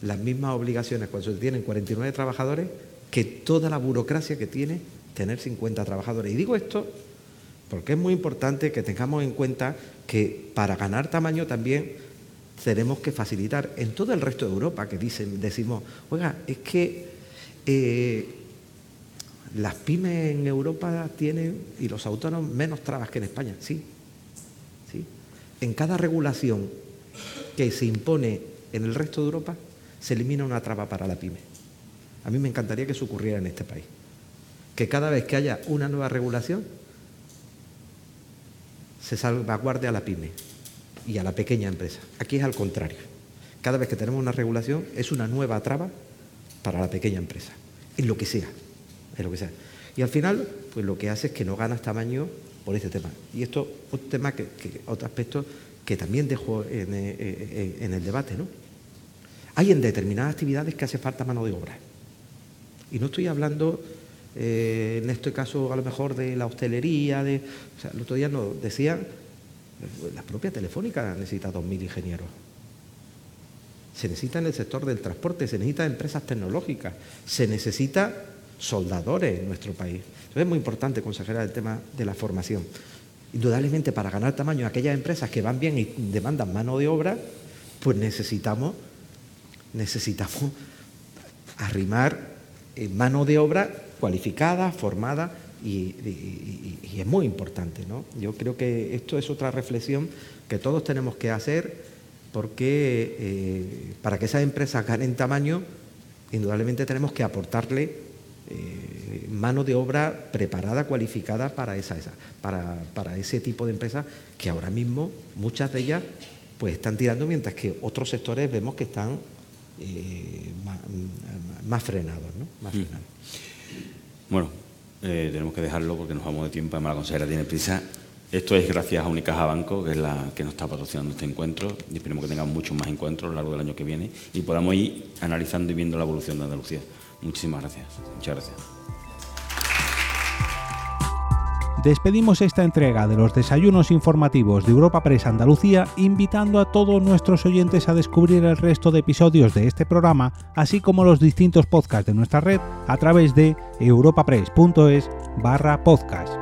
las mismas obligaciones cuando se tienen 49 trabajadores que toda la burocracia que tiene tener 50 trabajadores. Y digo esto porque es muy importante que tengamos en cuenta que para ganar tamaño también tenemos que facilitar en todo el resto de Europa que dicen, decimos, oiga, es que eh, las pymes en Europa tienen, y los autónomos, menos trabas que en España, sí. sí. En cada regulación que se impone en el resto de Europa, se elimina una traba para la pyme. A mí me encantaría que eso ocurriera en este país. Que cada vez que haya una nueva regulación, se salvaguarde a la pyme y a la pequeña empresa. Aquí es al contrario. Cada vez que tenemos una regulación es una nueva traba para la pequeña empresa, en lo que sea, en lo que sea. Y al final, pues lo que hace es que no ganas tamaño por este tema. Y esto, otro tema que, otro aspecto que también dejo en, eh, eh, en, el debate, ¿no? Hay en determinadas actividades que hace falta mano de obra. Y no estoy hablando, eh, en este caso, a lo mejor de la hostelería, de, o sea, el otro día nos decían, la propia Telefónica necesita 2.000 ingenieros se necesita en el sector del transporte, se necesita empresas tecnológicas, se necesita soldadores en nuestro país. Es muy importante, consejera, el tema de la formación. Indudablemente, para ganar tamaño, aquellas empresas que van bien y demandan mano de obra, pues necesitamos, necesitamos arrimar mano de obra cualificada, formada, y, y, es muy importante. ¿no? Yo creo que esto es otra reflexión que todos tenemos que hacer porque eh, para que esas empresas ganen tamaño, indudablemente tenemos que aportarle eh, mano de obra preparada, cualificada para, esa, para, ese tipo de empresas que ahora mismo muchas de ellas pues están tirando mientras que otros sectores vemos que están eh, más, frenados. ¿no? Mm. Bueno, tenemos que dejarlo porque nos vamos de tiempo, además la consejera tiene prisa. Esto es gracias a Unicaja Banco, que es la que nos está patrocinando este encuentro, y esperemos que tengamos muchos más encuentros a lo largo del año que viene y podamos ir analizando y viendo la evolución de Andalucía. Muchísimas gracias. Muchas gracias. Despedimos esta entrega de los desayunos informativos de Europa Press Andalucía invitando a todos nuestros oyentes a descubrir el resto de episodios de este programa, así como los distintos podcasts de nuestra red a través de europapress.es barra podcast.